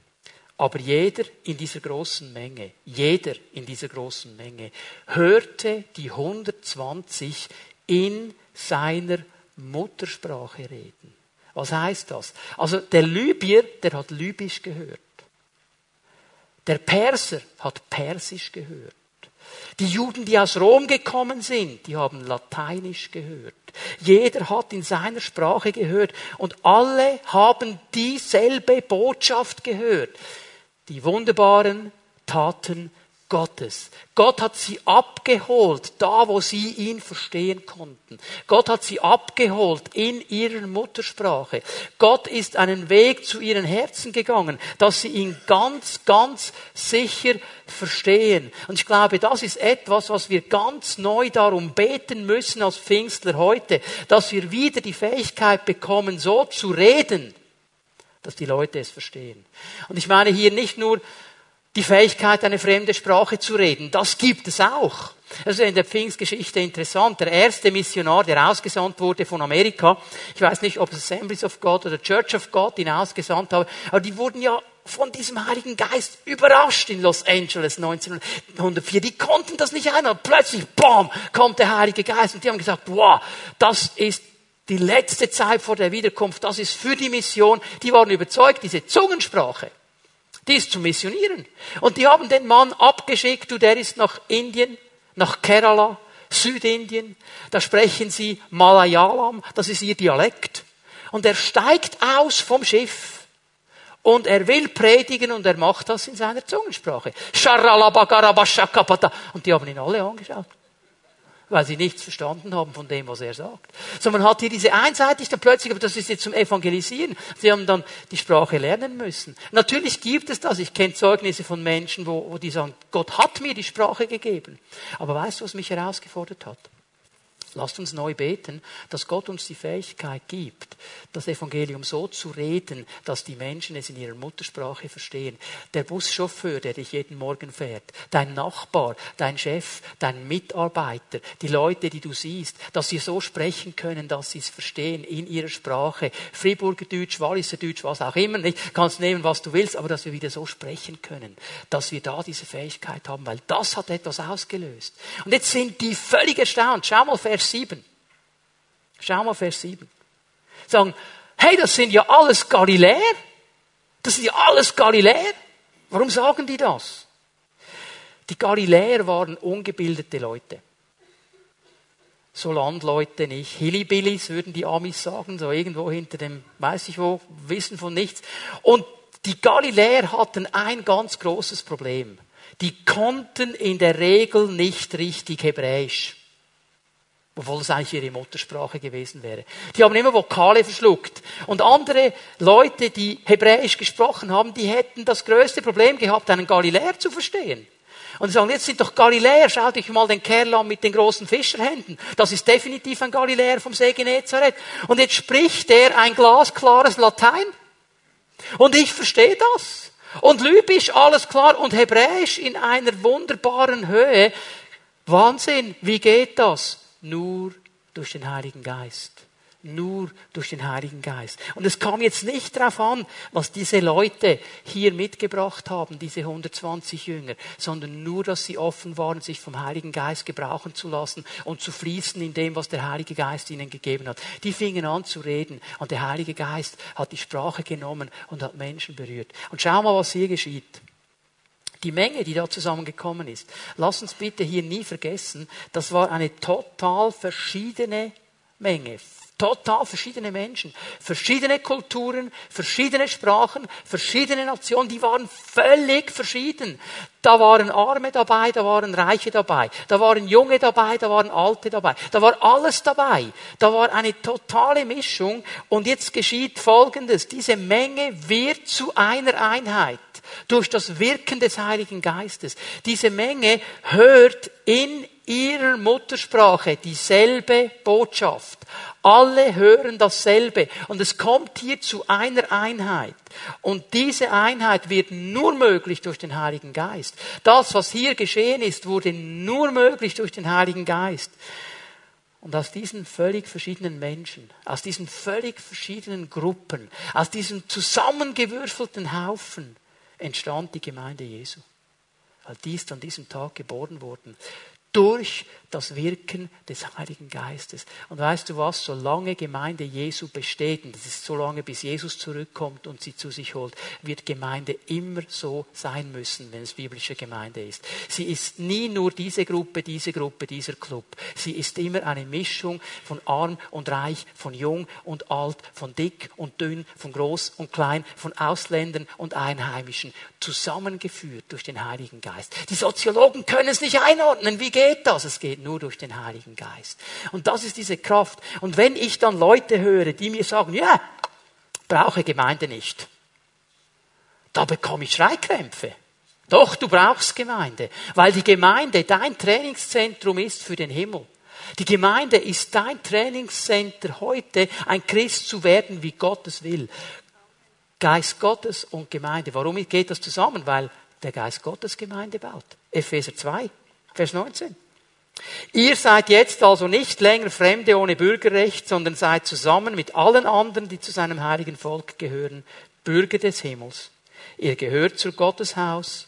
Aber jeder in dieser großen Menge, jeder in dieser großen Menge hörte die 120 in seiner Muttersprache reden. Was heißt das? Also der Libyer, der hat Libysch gehört. Der Perser hat Persisch gehört. Die Juden, die aus Rom gekommen sind, die haben Lateinisch gehört. Jeder hat in seiner Sprache gehört und alle haben dieselbe Botschaft gehört. Die wunderbaren Taten Gottes. Gott hat sie abgeholt, da wo sie ihn verstehen konnten. Gott hat sie abgeholt in ihrer Muttersprache. Gott ist einen Weg zu ihren Herzen gegangen, dass sie ihn ganz, ganz sicher verstehen. Und ich glaube, das ist etwas, was wir ganz neu darum beten müssen als Pfingstler heute, dass wir wieder die Fähigkeit bekommen, so zu reden, dass die Leute es verstehen. Und ich meine hier nicht nur die Fähigkeit, eine fremde Sprache zu reden. Das gibt es auch. Das ist in der Pfingstgeschichte interessant. Der erste Missionar, der ausgesandt wurde von Amerika, ich weiß nicht, ob es Assemblies of God oder Church of God ihn ausgesandt haben, aber die wurden ja von diesem Heiligen Geist überrascht in Los Angeles 1904. Die konnten das nicht einhalten. Plötzlich, bam, kommt der Heilige Geist und die haben gesagt, wow, das ist die letzte Zeit vor der Wiederkunft, das ist für die Mission. Die waren überzeugt, diese Zungensprache, die ist zum Missionieren. Und die haben den Mann abgeschickt, du, der ist nach Indien, nach Kerala, Südindien. Da sprechen sie Malayalam, das ist ihr Dialekt. Und er steigt aus vom Schiff Und er will predigen und er macht das in seiner Zungensprache. Und die haben ihn alle angeschaut weil sie nichts verstanden haben von dem, was er sagt. So, man hat hier diese Einseitigkeit plötzlich, aber das ist jetzt zum Evangelisieren. Sie haben dann die Sprache lernen müssen. Natürlich gibt es das. Ich kenne Zeugnisse von Menschen, wo, wo die sagen, Gott hat mir die Sprache gegeben. Aber weißt du, was mich herausgefordert hat? Lasst uns neu beten, dass Gott uns die Fähigkeit gibt, das Evangelium so zu reden, dass die Menschen es in ihrer Muttersprache verstehen. Der Buschauffeur, der dich jeden Morgen fährt, dein Nachbar, dein Chef, dein Mitarbeiter, die Leute, die du siehst, dass sie so sprechen können, dass sie es verstehen in ihrer Sprache. Friburger Deutsch, Walliser Deutsch, was auch immer, nicht? Kannst nehmen, was du willst, aber dass wir wieder so sprechen können, dass wir da diese Fähigkeit haben, weil das hat etwas ausgelöst. Und jetzt sind die völlig erstaunt. Schau mal, Vers 7. Schau mal Vers 7. Sagen, hey, das sind ja alles Galiläer. Das sind ja alles Galiläer. Warum sagen die das? Die Galiläer waren ungebildete Leute. So Landleute nicht. Hillbillies würden die Amis sagen, so irgendwo hinter dem, weiß ich wo, Wissen von nichts. Und die Galiläer hatten ein ganz großes Problem. Die konnten in der Regel nicht richtig Hebräisch. Obwohl es eigentlich ihre Muttersprache gewesen wäre. Die haben immer Vokale verschluckt. Und andere Leute, die Hebräisch gesprochen haben, die hätten das größte Problem gehabt, einen Galiläer zu verstehen. Und sie sagen, jetzt sind doch Galiläer, schau dich mal den Kerl an mit den großen Fischerhänden. Das ist definitiv ein Galiläer vom See Genezareth. Und jetzt spricht er ein glasklares Latein. Und ich verstehe das. Und Lybisch alles klar und Hebräisch in einer wunderbaren Höhe. Wahnsinn, wie geht das? Nur durch den Heiligen Geist. Nur durch den Heiligen Geist. Und es kam jetzt nicht darauf an, was diese Leute hier mitgebracht haben, diese 120 Jünger, sondern nur, dass sie offen waren, sich vom Heiligen Geist gebrauchen zu lassen und zu fließen in dem, was der Heilige Geist ihnen gegeben hat. Die fingen an zu reden und der Heilige Geist hat die Sprache genommen und hat Menschen berührt. Und schau mal, was hier geschieht die Menge, die da zusammengekommen ist, lass uns bitte hier nie vergessen, das war eine total verschiedene Menge. Total verschiedene Menschen, verschiedene Kulturen, verschiedene Sprachen, verschiedene Nationen, die waren völlig verschieden. Da waren Arme dabei, da waren Reiche dabei, da waren Junge dabei, da waren Alte dabei, da war alles dabei. Da war eine totale Mischung und jetzt geschieht Folgendes. Diese Menge wird zu einer Einheit durch das Wirken des Heiligen Geistes. Diese Menge hört in ihrer Muttersprache dieselbe Botschaft. Alle hören dasselbe und es kommt hier zu einer Einheit. Und diese Einheit wird nur möglich durch den Heiligen Geist. Das, was hier geschehen ist, wurde nur möglich durch den Heiligen Geist. Und aus diesen völlig verschiedenen Menschen, aus diesen völlig verschiedenen Gruppen, aus diesem zusammengewürfelten Haufen entstand die Gemeinde Jesu. Weil die ist an diesem Tag geboren worden durch das Wirken des Heiligen Geistes. Und weißt du was, solange Gemeinde Jesu besteht, und das ist so lange, bis Jesus zurückkommt und sie zu sich holt, wird Gemeinde immer so sein müssen, wenn es biblische Gemeinde ist. Sie ist nie nur diese Gruppe, diese Gruppe, dieser Club. Sie ist immer eine Mischung von arm und reich, von jung und alt, von dick und dünn, von groß und klein, von Ausländern und Einheimischen, zusammengeführt durch den Heiligen Geist. Die Soziologen können es nicht einordnen. Wie geht das? Es geht nur durch den Heiligen Geist. Und das ist diese Kraft. Und wenn ich dann Leute höre, die mir sagen, ja, brauche Gemeinde nicht, da bekomme ich Schreikrämpfe. Doch, du brauchst Gemeinde, weil die Gemeinde dein Trainingszentrum ist für den Himmel. Die Gemeinde ist dein Trainingscenter heute, ein Christ zu werden, wie Gott es will. Geist Gottes und Gemeinde. Warum geht das zusammen? Weil der Geist Gottes Gemeinde baut. Epheser 2, Vers 19. Ihr seid jetzt also nicht länger Fremde ohne Bürgerrecht, sondern seid zusammen mit allen anderen, die zu seinem heiligen Volk gehören, Bürger des Himmels. Ihr gehört zu Gottes Haus,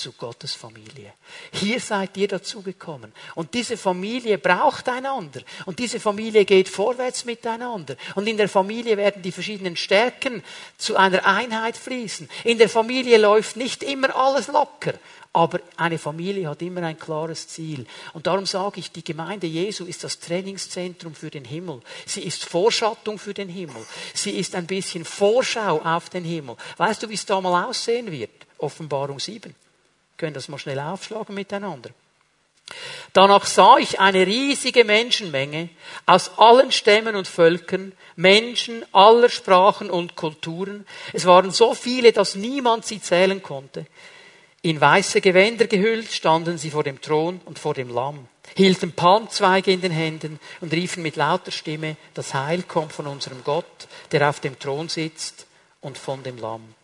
zu Gottes Familie. Hier seid ihr dazugekommen. Und diese Familie braucht einander. Und diese Familie geht vorwärts miteinander. Und in der Familie werden die verschiedenen Stärken zu einer Einheit fließen. In der Familie läuft nicht immer alles locker. Aber eine Familie hat immer ein klares Ziel. Und darum sage ich, die Gemeinde Jesu ist das Trainingszentrum für den Himmel. Sie ist Vorschattung für den Himmel. Sie ist ein bisschen Vorschau auf den Himmel. Weißt du, wie es da mal aussehen wird? Offenbarung 7. Können das mal schnell aufschlagen miteinander. Danach sah ich eine riesige Menschenmenge aus allen Stämmen und Völkern, Menschen aller Sprachen und Kulturen. Es waren so viele, dass niemand sie zählen konnte. In weiße Gewänder gehüllt standen sie vor dem Thron und vor dem Lamm, hielten Palmzweige in den Händen und riefen mit lauter Stimme, das Heil kommt von unserem Gott, der auf dem Thron sitzt und von dem Lamm.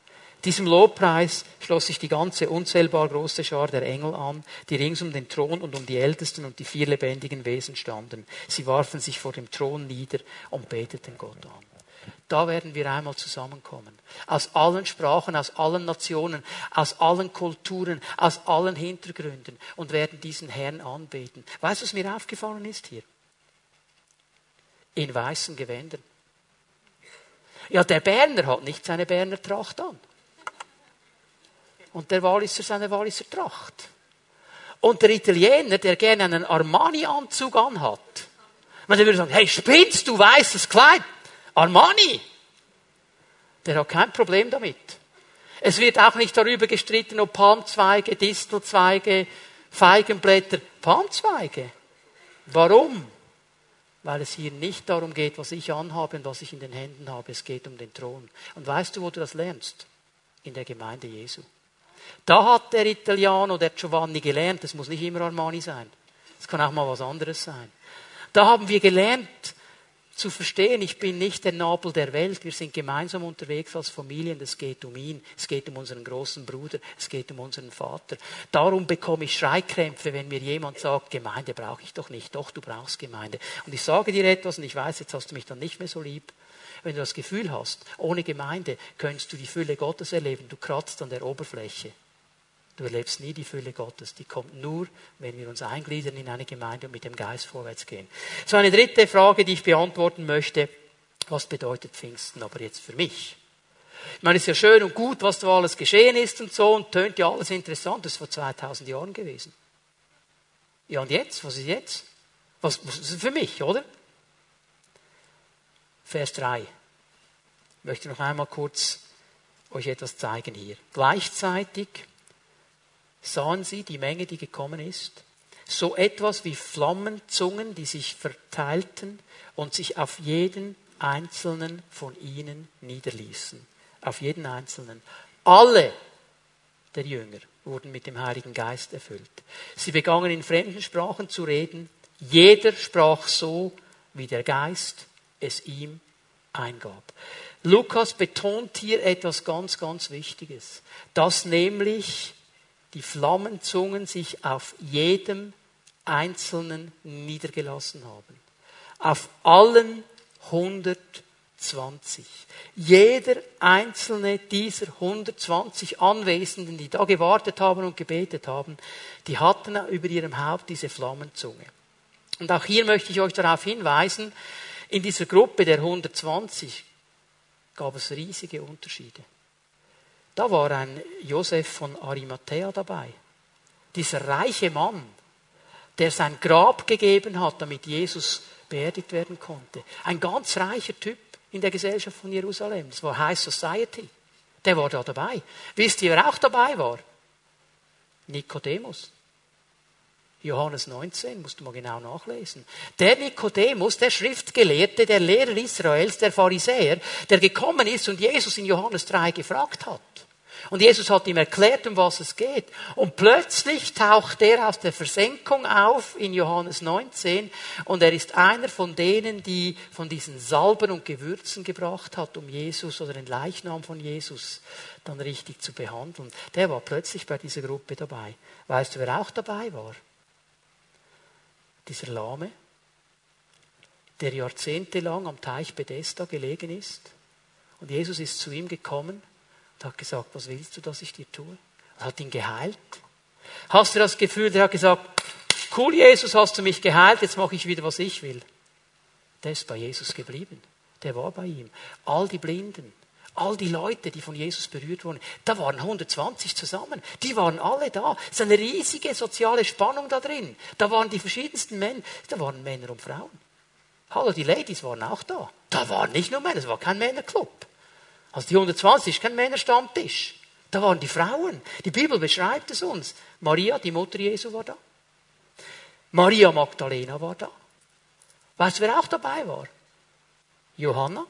Diesem Lobpreis schloss sich die ganze unzählbar große Schar der Engel an, die rings um den Thron und um die Ältesten und die vier lebendigen Wesen standen. Sie warfen sich vor dem Thron nieder und beteten Gott an. Da werden wir einmal zusammenkommen. Aus allen Sprachen, aus allen Nationen, aus allen Kulturen, aus allen Hintergründen und werden diesen Herrn anbeten. Weißt du, was mir aufgefallen ist hier? In weißen Gewändern. Ja, der Berner hat nicht seine Berner Tracht an. Und der Walliser seine Walliser Tracht. Und der Italiener, der gerne einen Armani-Anzug anhat, man würde sagen, hey, spinnst du weißes Kleid? Armani, der hat kein Problem damit. Es wird auch nicht darüber gestritten, ob Palmzweige, Distelzweige, Feigenblätter, Palmzweige. Warum? Weil es hier nicht darum geht, was ich anhabe und was ich in den Händen habe. Es geht um den Thron. Und weißt du, wo du das lernst? In der Gemeinde Jesu. Da hat der Italiano, der Giovanni gelernt, es muss nicht immer Armani sein. Es kann auch mal was anderes sein. Da haben wir gelernt, zu verstehen, ich bin nicht der Nabel der Welt, wir sind gemeinsam unterwegs als Familie und es geht um ihn, es geht um unseren großen Bruder, es geht um unseren Vater. Darum bekomme ich Schreikrämpfe, wenn mir jemand sagt, Gemeinde brauche ich doch nicht, doch du brauchst Gemeinde. Und ich sage dir etwas und ich weiß, jetzt hast du mich dann nicht mehr so lieb. Wenn du das Gefühl hast, ohne Gemeinde könntest du die Fülle Gottes erleben, du kratzt an der Oberfläche. Du erlebst nie die Fülle Gottes. Die kommt nur, wenn wir uns eingliedern in eine Gemeinde und mit dem Geist vorwärts gehen. So eine dritte Frage, die ich beantworten möchte. Was bedeutet Pfingsten aber jetzt für mich? Ich meine, es ist ja schön und gut, was da alles geschehen ist und so und tönt ja alles interessant. Das ist vor 2000 Jahren gewesen. Ja, und jetzt? Was ist jetzt? Was, was ist für mich, oder? Vers 3. Möchte noch einmal kurz euch etwas zeigen hier. Gleichzeitig sahen sie die Menge, die gekommen ist, so etwas wie Flammenzungen, die sich verteilten und sich auf jeden einzelnen von ihnen niederließen. Auf jeden einzelnen. Alle der Jünger wurden mit dem Heiligen Geist erfüllt. Sie begannen in fremden Sprachen zu reden. Jeder sprach so, wie der Geist es ihm eingab. Lukas betont hier etwas ganz, ganz Wichtiges, dass nämlich die Flammenzungen sich auf jedem Einzelnen niedergelassen haben. Auf allen 120. Jeder einzelne dieser 120 Anwesenden, die da gewartet haben und gebetet haben, die hatten über ihrem Haupt diese Flammenzunge. Und auch hier möchte ich euch darauf hinweisen, in dieser Gruppe der 120 gab es riesige Unterschiede. Da war ein Josef von Arimathea dabei. Dieser reiche Mann, der sein Grab gegeben hat, damit Jesus beerdigt werden konnte. Ein ganz reicher Typ in der Gesellschaft von Jerusalem. Das war High Society. Der war da dabei. Wisst ihr, wer auch dabei war? Nikodemus. Johannes 19, musst du mal genau nachlesen. Der Nikodemus, der Schriftgelehrte, der Lehrer Israels, der Pharisäer, der gekommen ist und Jesus in Johannes 3 gefragt hat. Und Jesus hat ihm erklärt, um was es geht. Und plötzlich taucht er aus der Versenkung auf in Johannes 19 und er ist einer von denen, die von diesen Salben und Gewürzen gebracht hat, um Jesus oder den Leichnam von Jesus dann richtig zu behandeln. Der war plötzlich bei dieser Gruppe dabei. Weißt du, wer auch dabei war? Dieser Lahme, der jahrzehntelang am Teich Bethesda gelegen ist. Und Jesus ist zu ihm gekommen und hat gesagt, was willst du, dass ich dir tue? Und hat ihn geheilt Hast du das Gefühl, der hat gesagt, cool Jesus, hast du mich geheilt, jetzt mache ich wieder, was ich will. Der ist bei Jesus geblieben. Der war bei ihm. All die Blinden, all die Leute, die von Jesus berührt wurden, da waren 120 zusammen. Die waren alle da. Es ist eine riesige soziale Spannung da drin. Da waren die verschiedensten Männer. Da waren Männer und Frauen. Hallo, die Ladies waren auch da. Da waren nicht nur Männer, es war kein Männerclub. Also die 120 ist kein Männerstammtisch. Da waren die Frauen. Die Bibel beschreibt es uns. Maria, die Mutter Jesu, war da. Maria Magdalena war da. Weißt du, wer auch dabei war? Johanna.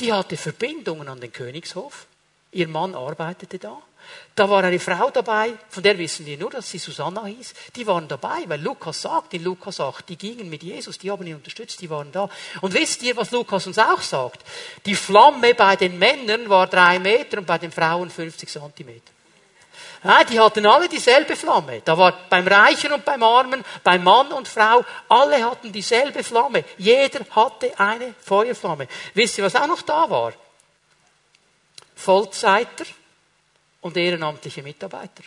Die hatte Verbindungen an den Königshof. Ihr Mann arbeitete da. Da war eine Frau dabei, von der wissen wir nur, dass sie Susanna hieß. Die waren dabei, weil Lukas sagt in Lukas 8, die gingen mit Jesus, die haben ihn unterstützt, die waren da. Und wisst ihr, was Lukas uns auch sagt? Die Flamme bei den Männern war drei Meter und bei den Frauen 50 Zentimeter. Ja, die hatten alle dieselbe Flamme. Da war beim Reichen und beim Armen, beim Mann und Frau, alle hatten dieselbe Flamme. Jeder hatte eine Feuerflamme. Wisst ihr, was auch noch da war? Vollzeiter und ehrenamtliche Mitarbeiter.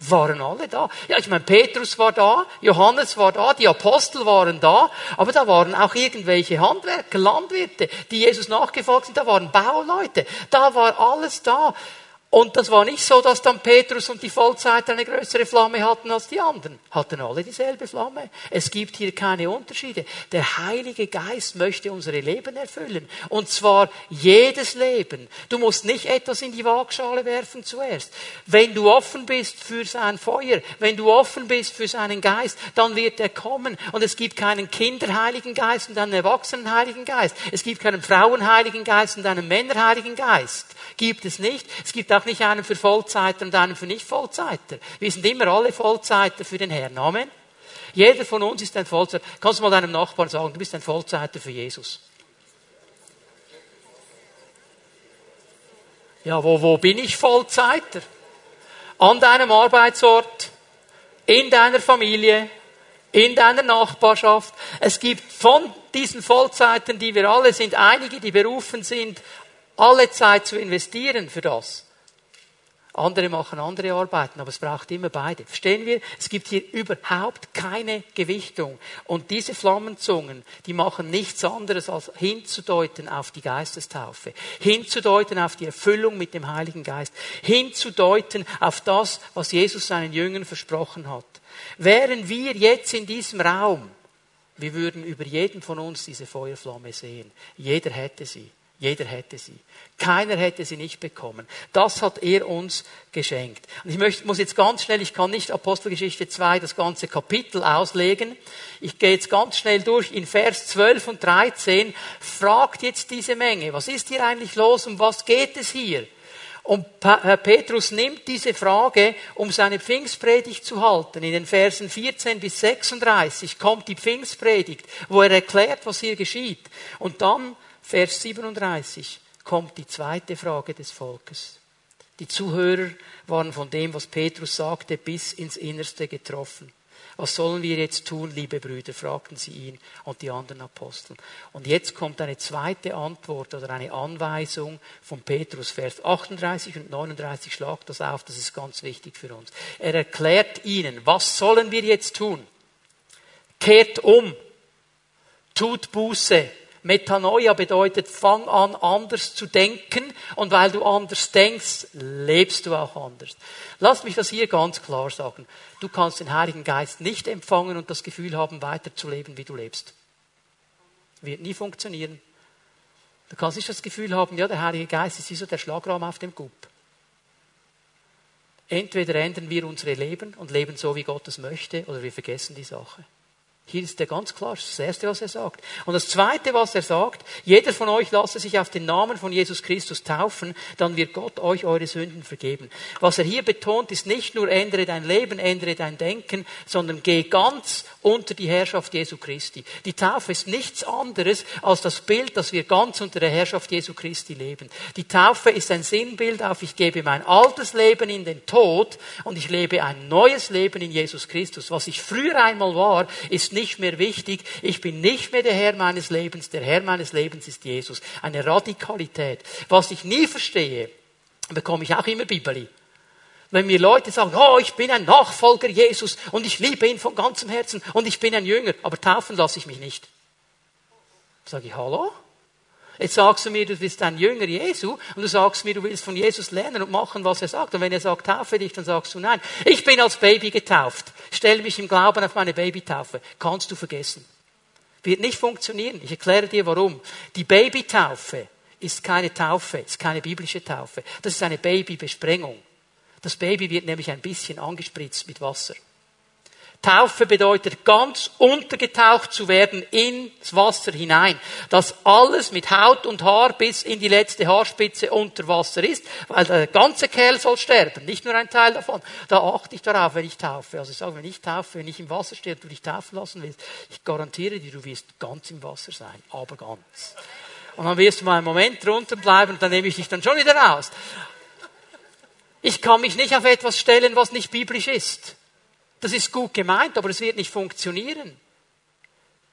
Waren alle da. Ja, ich meine, Petrus war da, Johannes war da, die Apostel waren da, aber da waren auch irgendwelche Handwerker, Landwirte, die Jesus nachgefolgt sind, da waren Bauleute, da war alles da. Und das war nicht so, dass dann Petrus und die Vollzeit eine größere Flamme hatten als die anderen. Hatten alle dieselbe Flamme. Es gibt hier keine Unterschiede. Der Heilige Geist möchte unsere Leben erfüllen. Und zwar jedes Leben. Du musst nicht etwas in die Waagschale werfen zuerst. Wenn du offen bist für sein Feuer, wenn du offen bist für seinen Geist, dann wird er kommen. Und es gibt keinen Kinderheiligen Geist und einen Erwachsenenheiligen Geist. Es gibt keinen Frauenheiligen Geist und einen Männerheiligen Geist. Gibt es nicht. Es gibt auch nicht einen für Vollzeiter und einen für Nicht-Vollzeiter. Wir sind immer alle Vollzeiter für den Herrn. Amen. Jeder von uns ist ein Vollzeiter. Kannst du mal deinem Nachbarn sagen, du bist ein Vollzeiter für Jesus. Ja, wo, wo bin ich Vollzeiter? An deinem Arbeitsort, in deiner Familie, in deiner Nachbarschaft. Es gibt von diesen Vollzeiten, die wir alle sind, einige, die berufen sind, alle Zeit zu investieren für das. Andere machen andere Arbeiten, aber es braucht immer beide. Verstehen wir? Es gibt hier überhaupt keine Gewichtung. Und diese Flammenzungen, die machen nichts anderes als hinzudeuten auf die Geistestaufe, hinzudeuten auf die Erfüllung mit dem Heiligen Geist, hinzudeuten auf das, was Jesus seinen Jüngern versprochen hat. Wären wir jetzt in diesem Raum, wir würden über jeden von uns diese Feuerflamme sehen. Jeder hätte sie. Jeder hätte sie. Keiner hätte sie nicht bekommen. Das hat er uns geschenkt. Und ich möchte, muss jetzt ganz schnell, ich kann nicht Apostelgeschichte 2 das ganze Kapitel auslegen. Ich gehe jetzt ganz schnell durch. In Vers 12 und 13 fragt jetzt diese Menge, was ist hier eigentlich los, um was geht es hier? Und Petrus nimmt diese Frage, um seine Pfingstpredigt zu halten. In den Versen 14 bis 36 kommt die Pfingstpredigt, wo er erklärt, was hier geschieht. Und dann Vers 37 kommt die zweite Frage des Volkes. Die Zuhörer waren von dem, was Petrus sagte, bis ins Innerste getroffen. Was sollen wir jetzt tun, liebe Brüder? fragten sie ihn und die anderen Apostel. Und jetzt kommt eine zweite Antwort oder eine Anweisung von Petrus, Vers 38 und 39. Schlagt das auf, das ist ganz wichtig für uns. Er erklärt ihnen, was sollen wir jetzt tun? Kehrt um, tut Buße, Metanoia bedeutet, fang an, anders zu denken. Und weil du anders denkst, lebst du auch anders. Lass mich das hier ganz klar sagen. Du kannst den Heiligen Geist nicht empfangen und das Gefühl haben, weiterzuleben, wie du lebst. Wird nie funktionieren. Du kannst nicht das Gefühl haben, ja, der Heilige Geist ist wie so der Schlagraum auf dem Gup. Entweder ändern wir unsere Leben und leben so, wie Gott es möchte, oder wir vergessen die Sache. Hier ist er ganz klar, das das Erste, was er sagt. Und das Zweite, was er sagt, jeder von euch lasse sich auf den Namen von Jesus Christus taufen, dann wird Gott euch eure Sünden vergeben. Was er hier betont, ist nicht nur ändere dein Leben, ändere dein Denken, sondern geh ganz unter die Herrschaft Jesu Christi. Die Taufe ist nichts anderes als das Bild, dass wir ganz unter der Herrschaft Jesu Christi leben. Die Taufe ist ein Sinnbild auf, ich gebe mein altes Leben in den Tod und ich lebe ein neues Leben in Jesus Christus. Was ich früher einmal war, ist nicht mehr wichtig. Ich bin nicht mehr der Herr meines Lebens. Der Herr meines Lebens ist Jesus. Eine Radikalität. Was ich nie verstehe, bekomme ich auch immer Bibeli. Wenn mir Leute sagen, oh, ich bin ein Nachfolger Jesus und ich liebe ihn von ganzem Herzen und ich bin ein Jünger, aber taufen lasse ich mich nicht. Sag ich, hallo? Jetzt sagst du mir, du bist ein Jünger Jesu und du sagst mir, du willst von Jesus lernen und machen, was er sagt. Und wenn er sagt, taufe dich, dann sagst du nein. Ich bin als Baby getauft. Stell mich im Glauben auf meine Babytaufe. Kannst du vergessen. Wird nicht funktionieren. Ich erkläre dir warum. Die Babytaufe ist keine Taufe, ist keine biblische Taufe. Das ist eine Babybesprengung. Das Baby wird nämlich ein bisschen angespritzt mit Wasser. Taufe bedeutet ganz untergetaucht zu werden ins Wasser hinein. Dass alles mit Haut und Haar bis in die letzte Haarspitze unter Wasser ist, weil der ganze Kerl soll sterben, nicht nur ein Teil davon. Da achte ich darauf, wenn ich taufe. Also ich sage, wenn ich taufe, wenn ich im Wasser stehe und du dich taufen lassen willst, ich garantiere dir, du wirst ganz im Wasser sein, aber ganz. Und dann wirst du mal einen Moment drunter bleiben und dann nehme ich dich dann schon wieder raus. Ich kann mich nicht auf etwas stellen, was nicht biblisch ist. Das ist gut gemeint, aber es wird nicht funktionieren.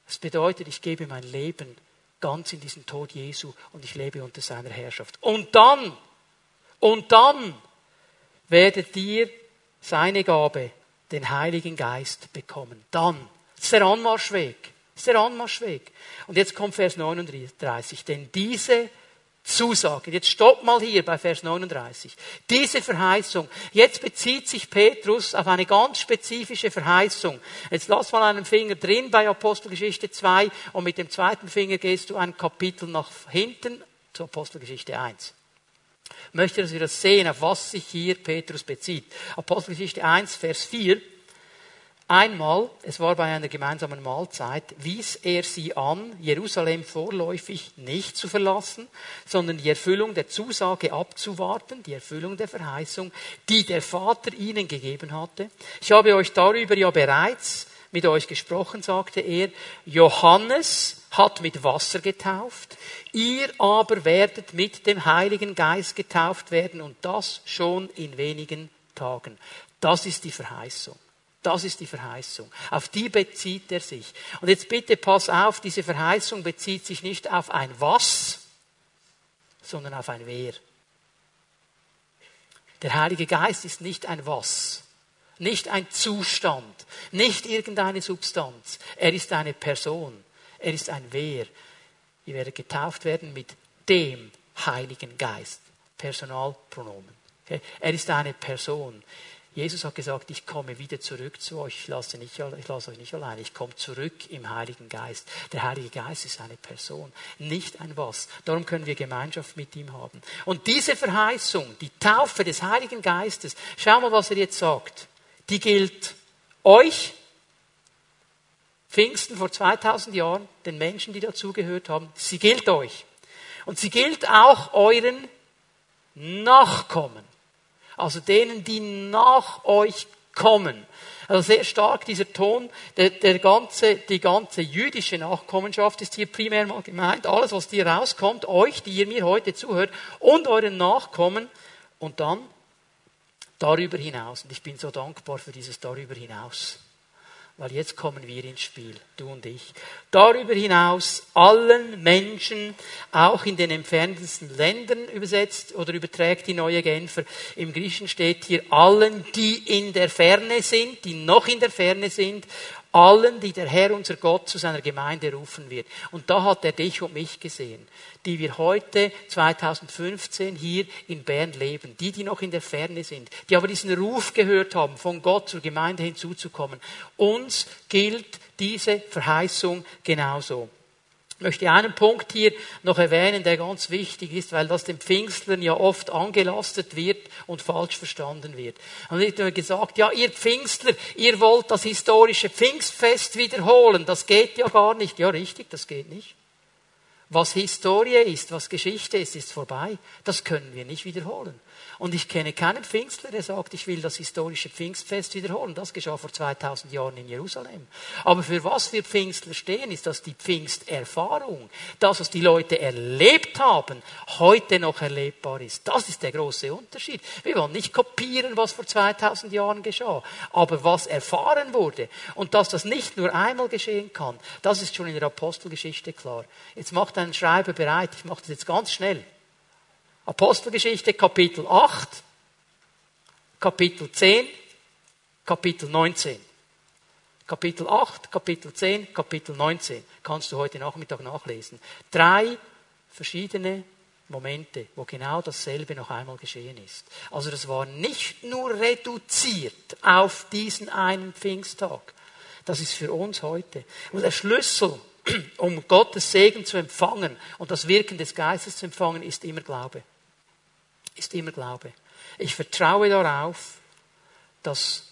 Das bedeutet, ich gebe mein Leben ganz in diesen Tod Jesu und ich lebe unter seiner Herrschaft. Und dann, und dann werdet ihr seine Gabe, den Heiligen Geist, bekommen. Dann. Das ist der Anmarschweg. Das ist der Anmarschweg. Und jetzt kommt Vers 39. Denn diese Zusage. Jetzt stopp mal hier bei Vers 39. Diese Verheißung. Jetzt bezieht sich Petrus auf eine ganz spezifische Verheißung. Jetzt lass mal einen Finger drin bei Apostelgeschichte 2 und mit dem zweiten Finger gehst du ein Kapitel nach hinten zur Apostelgeschichte 1. Ich möchte, dass wir das sehen, auf was sich hier Petrus bezieht. Apostelgeschichte 1, Vers 4. Einmal, es war bei einer gemeinsamen Mahlzeit, wies er sie an, Jerusalem vorläufig nicht zu verlassen, sondern die Erfüllung der Zusage abzuwarten, die Erfüllung der Verheißung, die der Vater ihnen gegeben hatte. Ich habe euch darüber ja bereits mit euch gesprochen, sagte er. Johannes hat mit Wasser getauft, ihr aber werdet mit dem Heiligen Geist getauft werden und das schon in wenigen Tagen. Das ist die Verheißung. Das ist die Verheißung. Auf die bezieht er sich. Und jetzt bitte pass auf, diese Verheißung bezieht sich nicht auf ein Was, sondern auf ein Wer. Der Heilige Geist ist nicht ein Was, nicht ein Zustand, nicht irgendeine Substanz. Er ist eine Person. Er ist ein Wer. Wir werden getauft werden mit dem Heiligen Geist. Personalpronomen. Okay? Er ist eine Person. Jesus hat gesagt, ich komme wieder zurück zu euch, ich lasse, nicht, ich lasse euch nicht allein, ich komme zurück im Heiligen Geist. Der Heilige Geist ist eine Person, nicht ein Was. Darum können wir Gemeinschaft mit ihm haben. Und diese Verheißung, die Taufe des Heiligen Geistes, schau mal, was er jetzt sagt, die gilt euch, Pfingsten vor 2000 Jahren, den Menschen, die dazugehört haben, sie gilt euch. Und sie gilt auch euren Nachkommen also denen, die nach euch kommen. Also sehr stark dieser Ton, der, der ganze, die ganze jüdische Nachkommenschaft ist hier primär mal gemeint. Alles, was dir rauskommt, euch, die ihr mir heute zuhört, und euren Nachkommen. Und dann darüber hinaus. Und ich bin so dankbar für dieses darüber hinaus weil jetzt kommen wir ins Spiel, du und ich. Darüber hinaus allen Menschen, auch in den entferntesten Ländern übersetzt oder überträgt die neue Genfer. Im Griechen steht hier allen, die in der Ferne sind, die noch in der Ferne sind, allen, die der Herr unser Gott zu seiner Gemeinde rufen wird. Und da hat er dich und mich gesehen, die wir heute 2015 hier in Bern leben, die, die noch in der Ferne sind, die aber diesen Ruf gehört haben, von Gott zur Gemeinde hinzuzukommen. Uns gilt diese Verheißung genauso. Ich möchte einen Punkt hier noch erwähnen, der ganz wichtig ist, weil das den Pfingstlern ja oft angelastet wird und falsch verstanden wird. Und ich habe gesagt, ja, ihr Pfingstler, ihr wollt das historische Pfingstfest wiederholen. Das geht ja gar nicht. Ja, richtig, das geht nicht. Was Historie ist, was Geschichte ist, ist vorbei. Das können wir nicht wiederholen. Und ich kenne keinen Pfingstler, der sagt, ich will das historische Pfingstfest wiederholen. Das geschah vor 2000 Jahren in Jerusalem. Aber für was wir Pfingstler stehen, ist, dass die Pfingsterfahrung, das, was die Leute erlebt haben, heute noch erlebbar ist. Das ist der große Unterschied. Wir wollen nicht kopieren, was vor 2000 Jahren geschah, aber was erfahren wurde. Und dass das nicht nur einmal geschehen kann, das ist schon in der Apostelgeschichte klar. Jetzt macht ein Schreiber bereit, ich mache das jetzt ganz schnell. Apostelgeschichte Kapitel 8. Kapitel 10, Kapitel 19. Kapitel 8, Kapitel 10, Kapitel 19. Kannst du heute Nachmittag nachlesen. Drei verschiedene Momente, wo genau dasselbe noch einmal geschehen ist. Also das war nicht nur reduziert auf diesen einen Pfingsttag. Das ist für uns heute. Und der Schlüssel, um Gottes Segen zu empfangen und das Wirken des Geistes zu empfangen, ist immer Glaube. Ist immer Glaube. Ich vertraue darauf, dass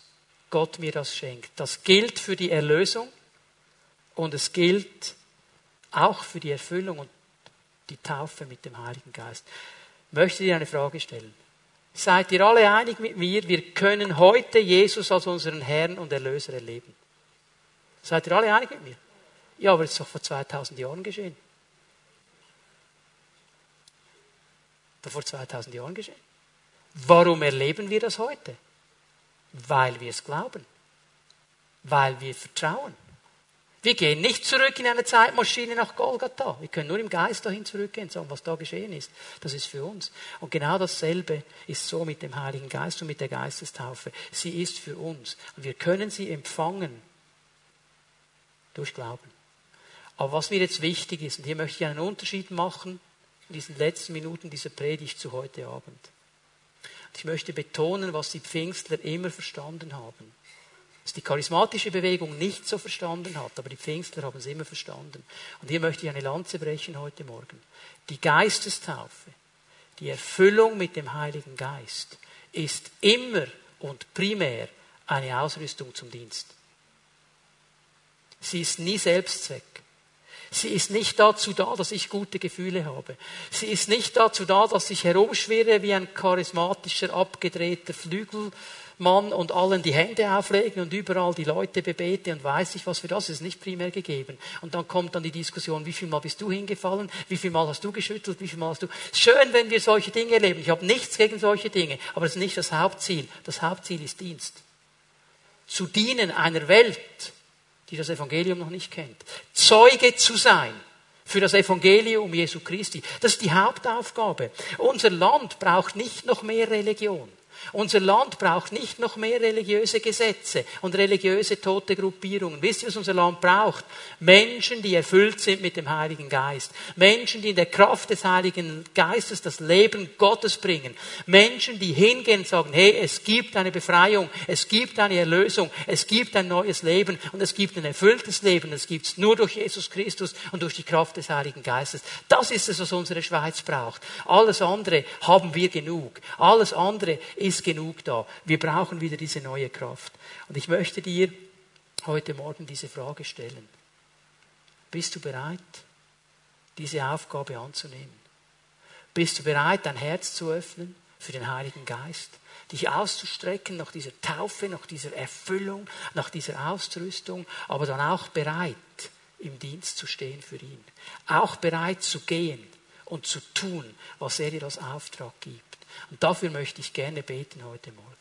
Gott mir das schenkt. Das gilt für die Erlösung und es gilt auch für die Erfüllung und die Taufe mit dem Heiligen Geist. Ich möchte dir eine Frage stellen. Seid ihr alle einig mit mir, wir können heute Jesus als unseren Herrn und Erlöser erleben? Seid ihr alle einig mit mir? Ja, aber es ist doch vor 2000 Jahren geschehen. Da vor 2000 Jahren geschehen. Warum erleben wir das heute? Weil wir es glauben. Weil wir vertrauen. Wir gehen nicht zurück in eine Zeitmaschine nach Golgatha. Wir können nur im Geist dahin zurückgehen und sagen, was da geschehen ist. Das ist für uns. Und genau dasselbe ist so mit dem Heiligen Geist und mit der Geistestaufe. Sie ist für uns. Und wir können sie empfangen durch Glauben. Aber was mir jetzt wichtig ist, und hier möchte ich einen Unterschied machen in diesen letzten Minuten dieser Predigt zu heute Abend. Ich möchte betonen, was die Pfingstler immer verstanden haben. Was die charismatische Bewegung nicht so verstanden hat, aber die Pfingstler haben es immer verstanden. Und hier möchte ich eine Lanze brechen heute Morgen. Die Geistestaufe, die Erfüllung mit dem Heiligen Geist ist immer und primär eine Ausrüstung zum Dienst. Sie ist nie Selbstzweck. Sie ist nicht dazu da, dass ich gute Gefühle habe. Sie ist nicht dazu da, dass ich herumschwirre wie ein charismatischer, abgedrehter Flügelmann und allen die Hände auflegen und überall die Leute bebete und weiß ich was für das ist nicht primär gegeben. Und dann kommt dann die Diskussion, wie viel Mal bist du hingefallen, wie viel Mal hast du geschüttelt, wie viel Mal hast du. Schön, wenn wir solche Dinge erleben. Ich habe nichts gegen solche Dinge, aber das ist nicht das Hauptziel. Das Hauptziel ist Dienst. Zu dienen einer Welt, die das Evangelium noch nicht kennt. Zeuge zu sein für das Evangelium Jesu Christi. Das ist die Hauptaufgabe. Unser Land braucht nicht noch mehr Religion. Unser Land braucht nicht noch mehr religiöse Gesetze und religiöse tote Gruppierungen. Wisst ihr, was unser Land braucht? Menschen, die erfüllt sind mit dem Heiligen Geist. Menschen, die in der Kraft des Heiligen Geistes das Leben Gottes bringen. Menschen, die hingehen und sagen, hey, es gibt eine Befreiung, es gibt eine Erlösung, es gibt ein neues Leben und es gibt ein erfülltes Leben. Es gibt es nur durch Jesus Christus und durch die Kraft des Heiligen Geistes. Das ist es, was unsere Schweiz braucht. Alles andere haben wir genug. Alles andere ist ist genug da. Wir brauchen wieder diese neue Kraft. Und ich möchte dir heute Morgen diese Frage stellen. Bist du bereit, diese Aufgabe anzunehmen? Bist du bereit, dein Herz zu öffnen für den Heiligen Geist? Dich auszustrecken nach dieser Taufe, nach dieser Erfüllung, nach dieser Ausrüstung, aber dann auch bereit, im Dienst zu stehen für ihn. Auch bereit zu gehen und zu tun, was er dir als Auftrag gibt. Und dafür möchte ich gerne beten heute Morgen.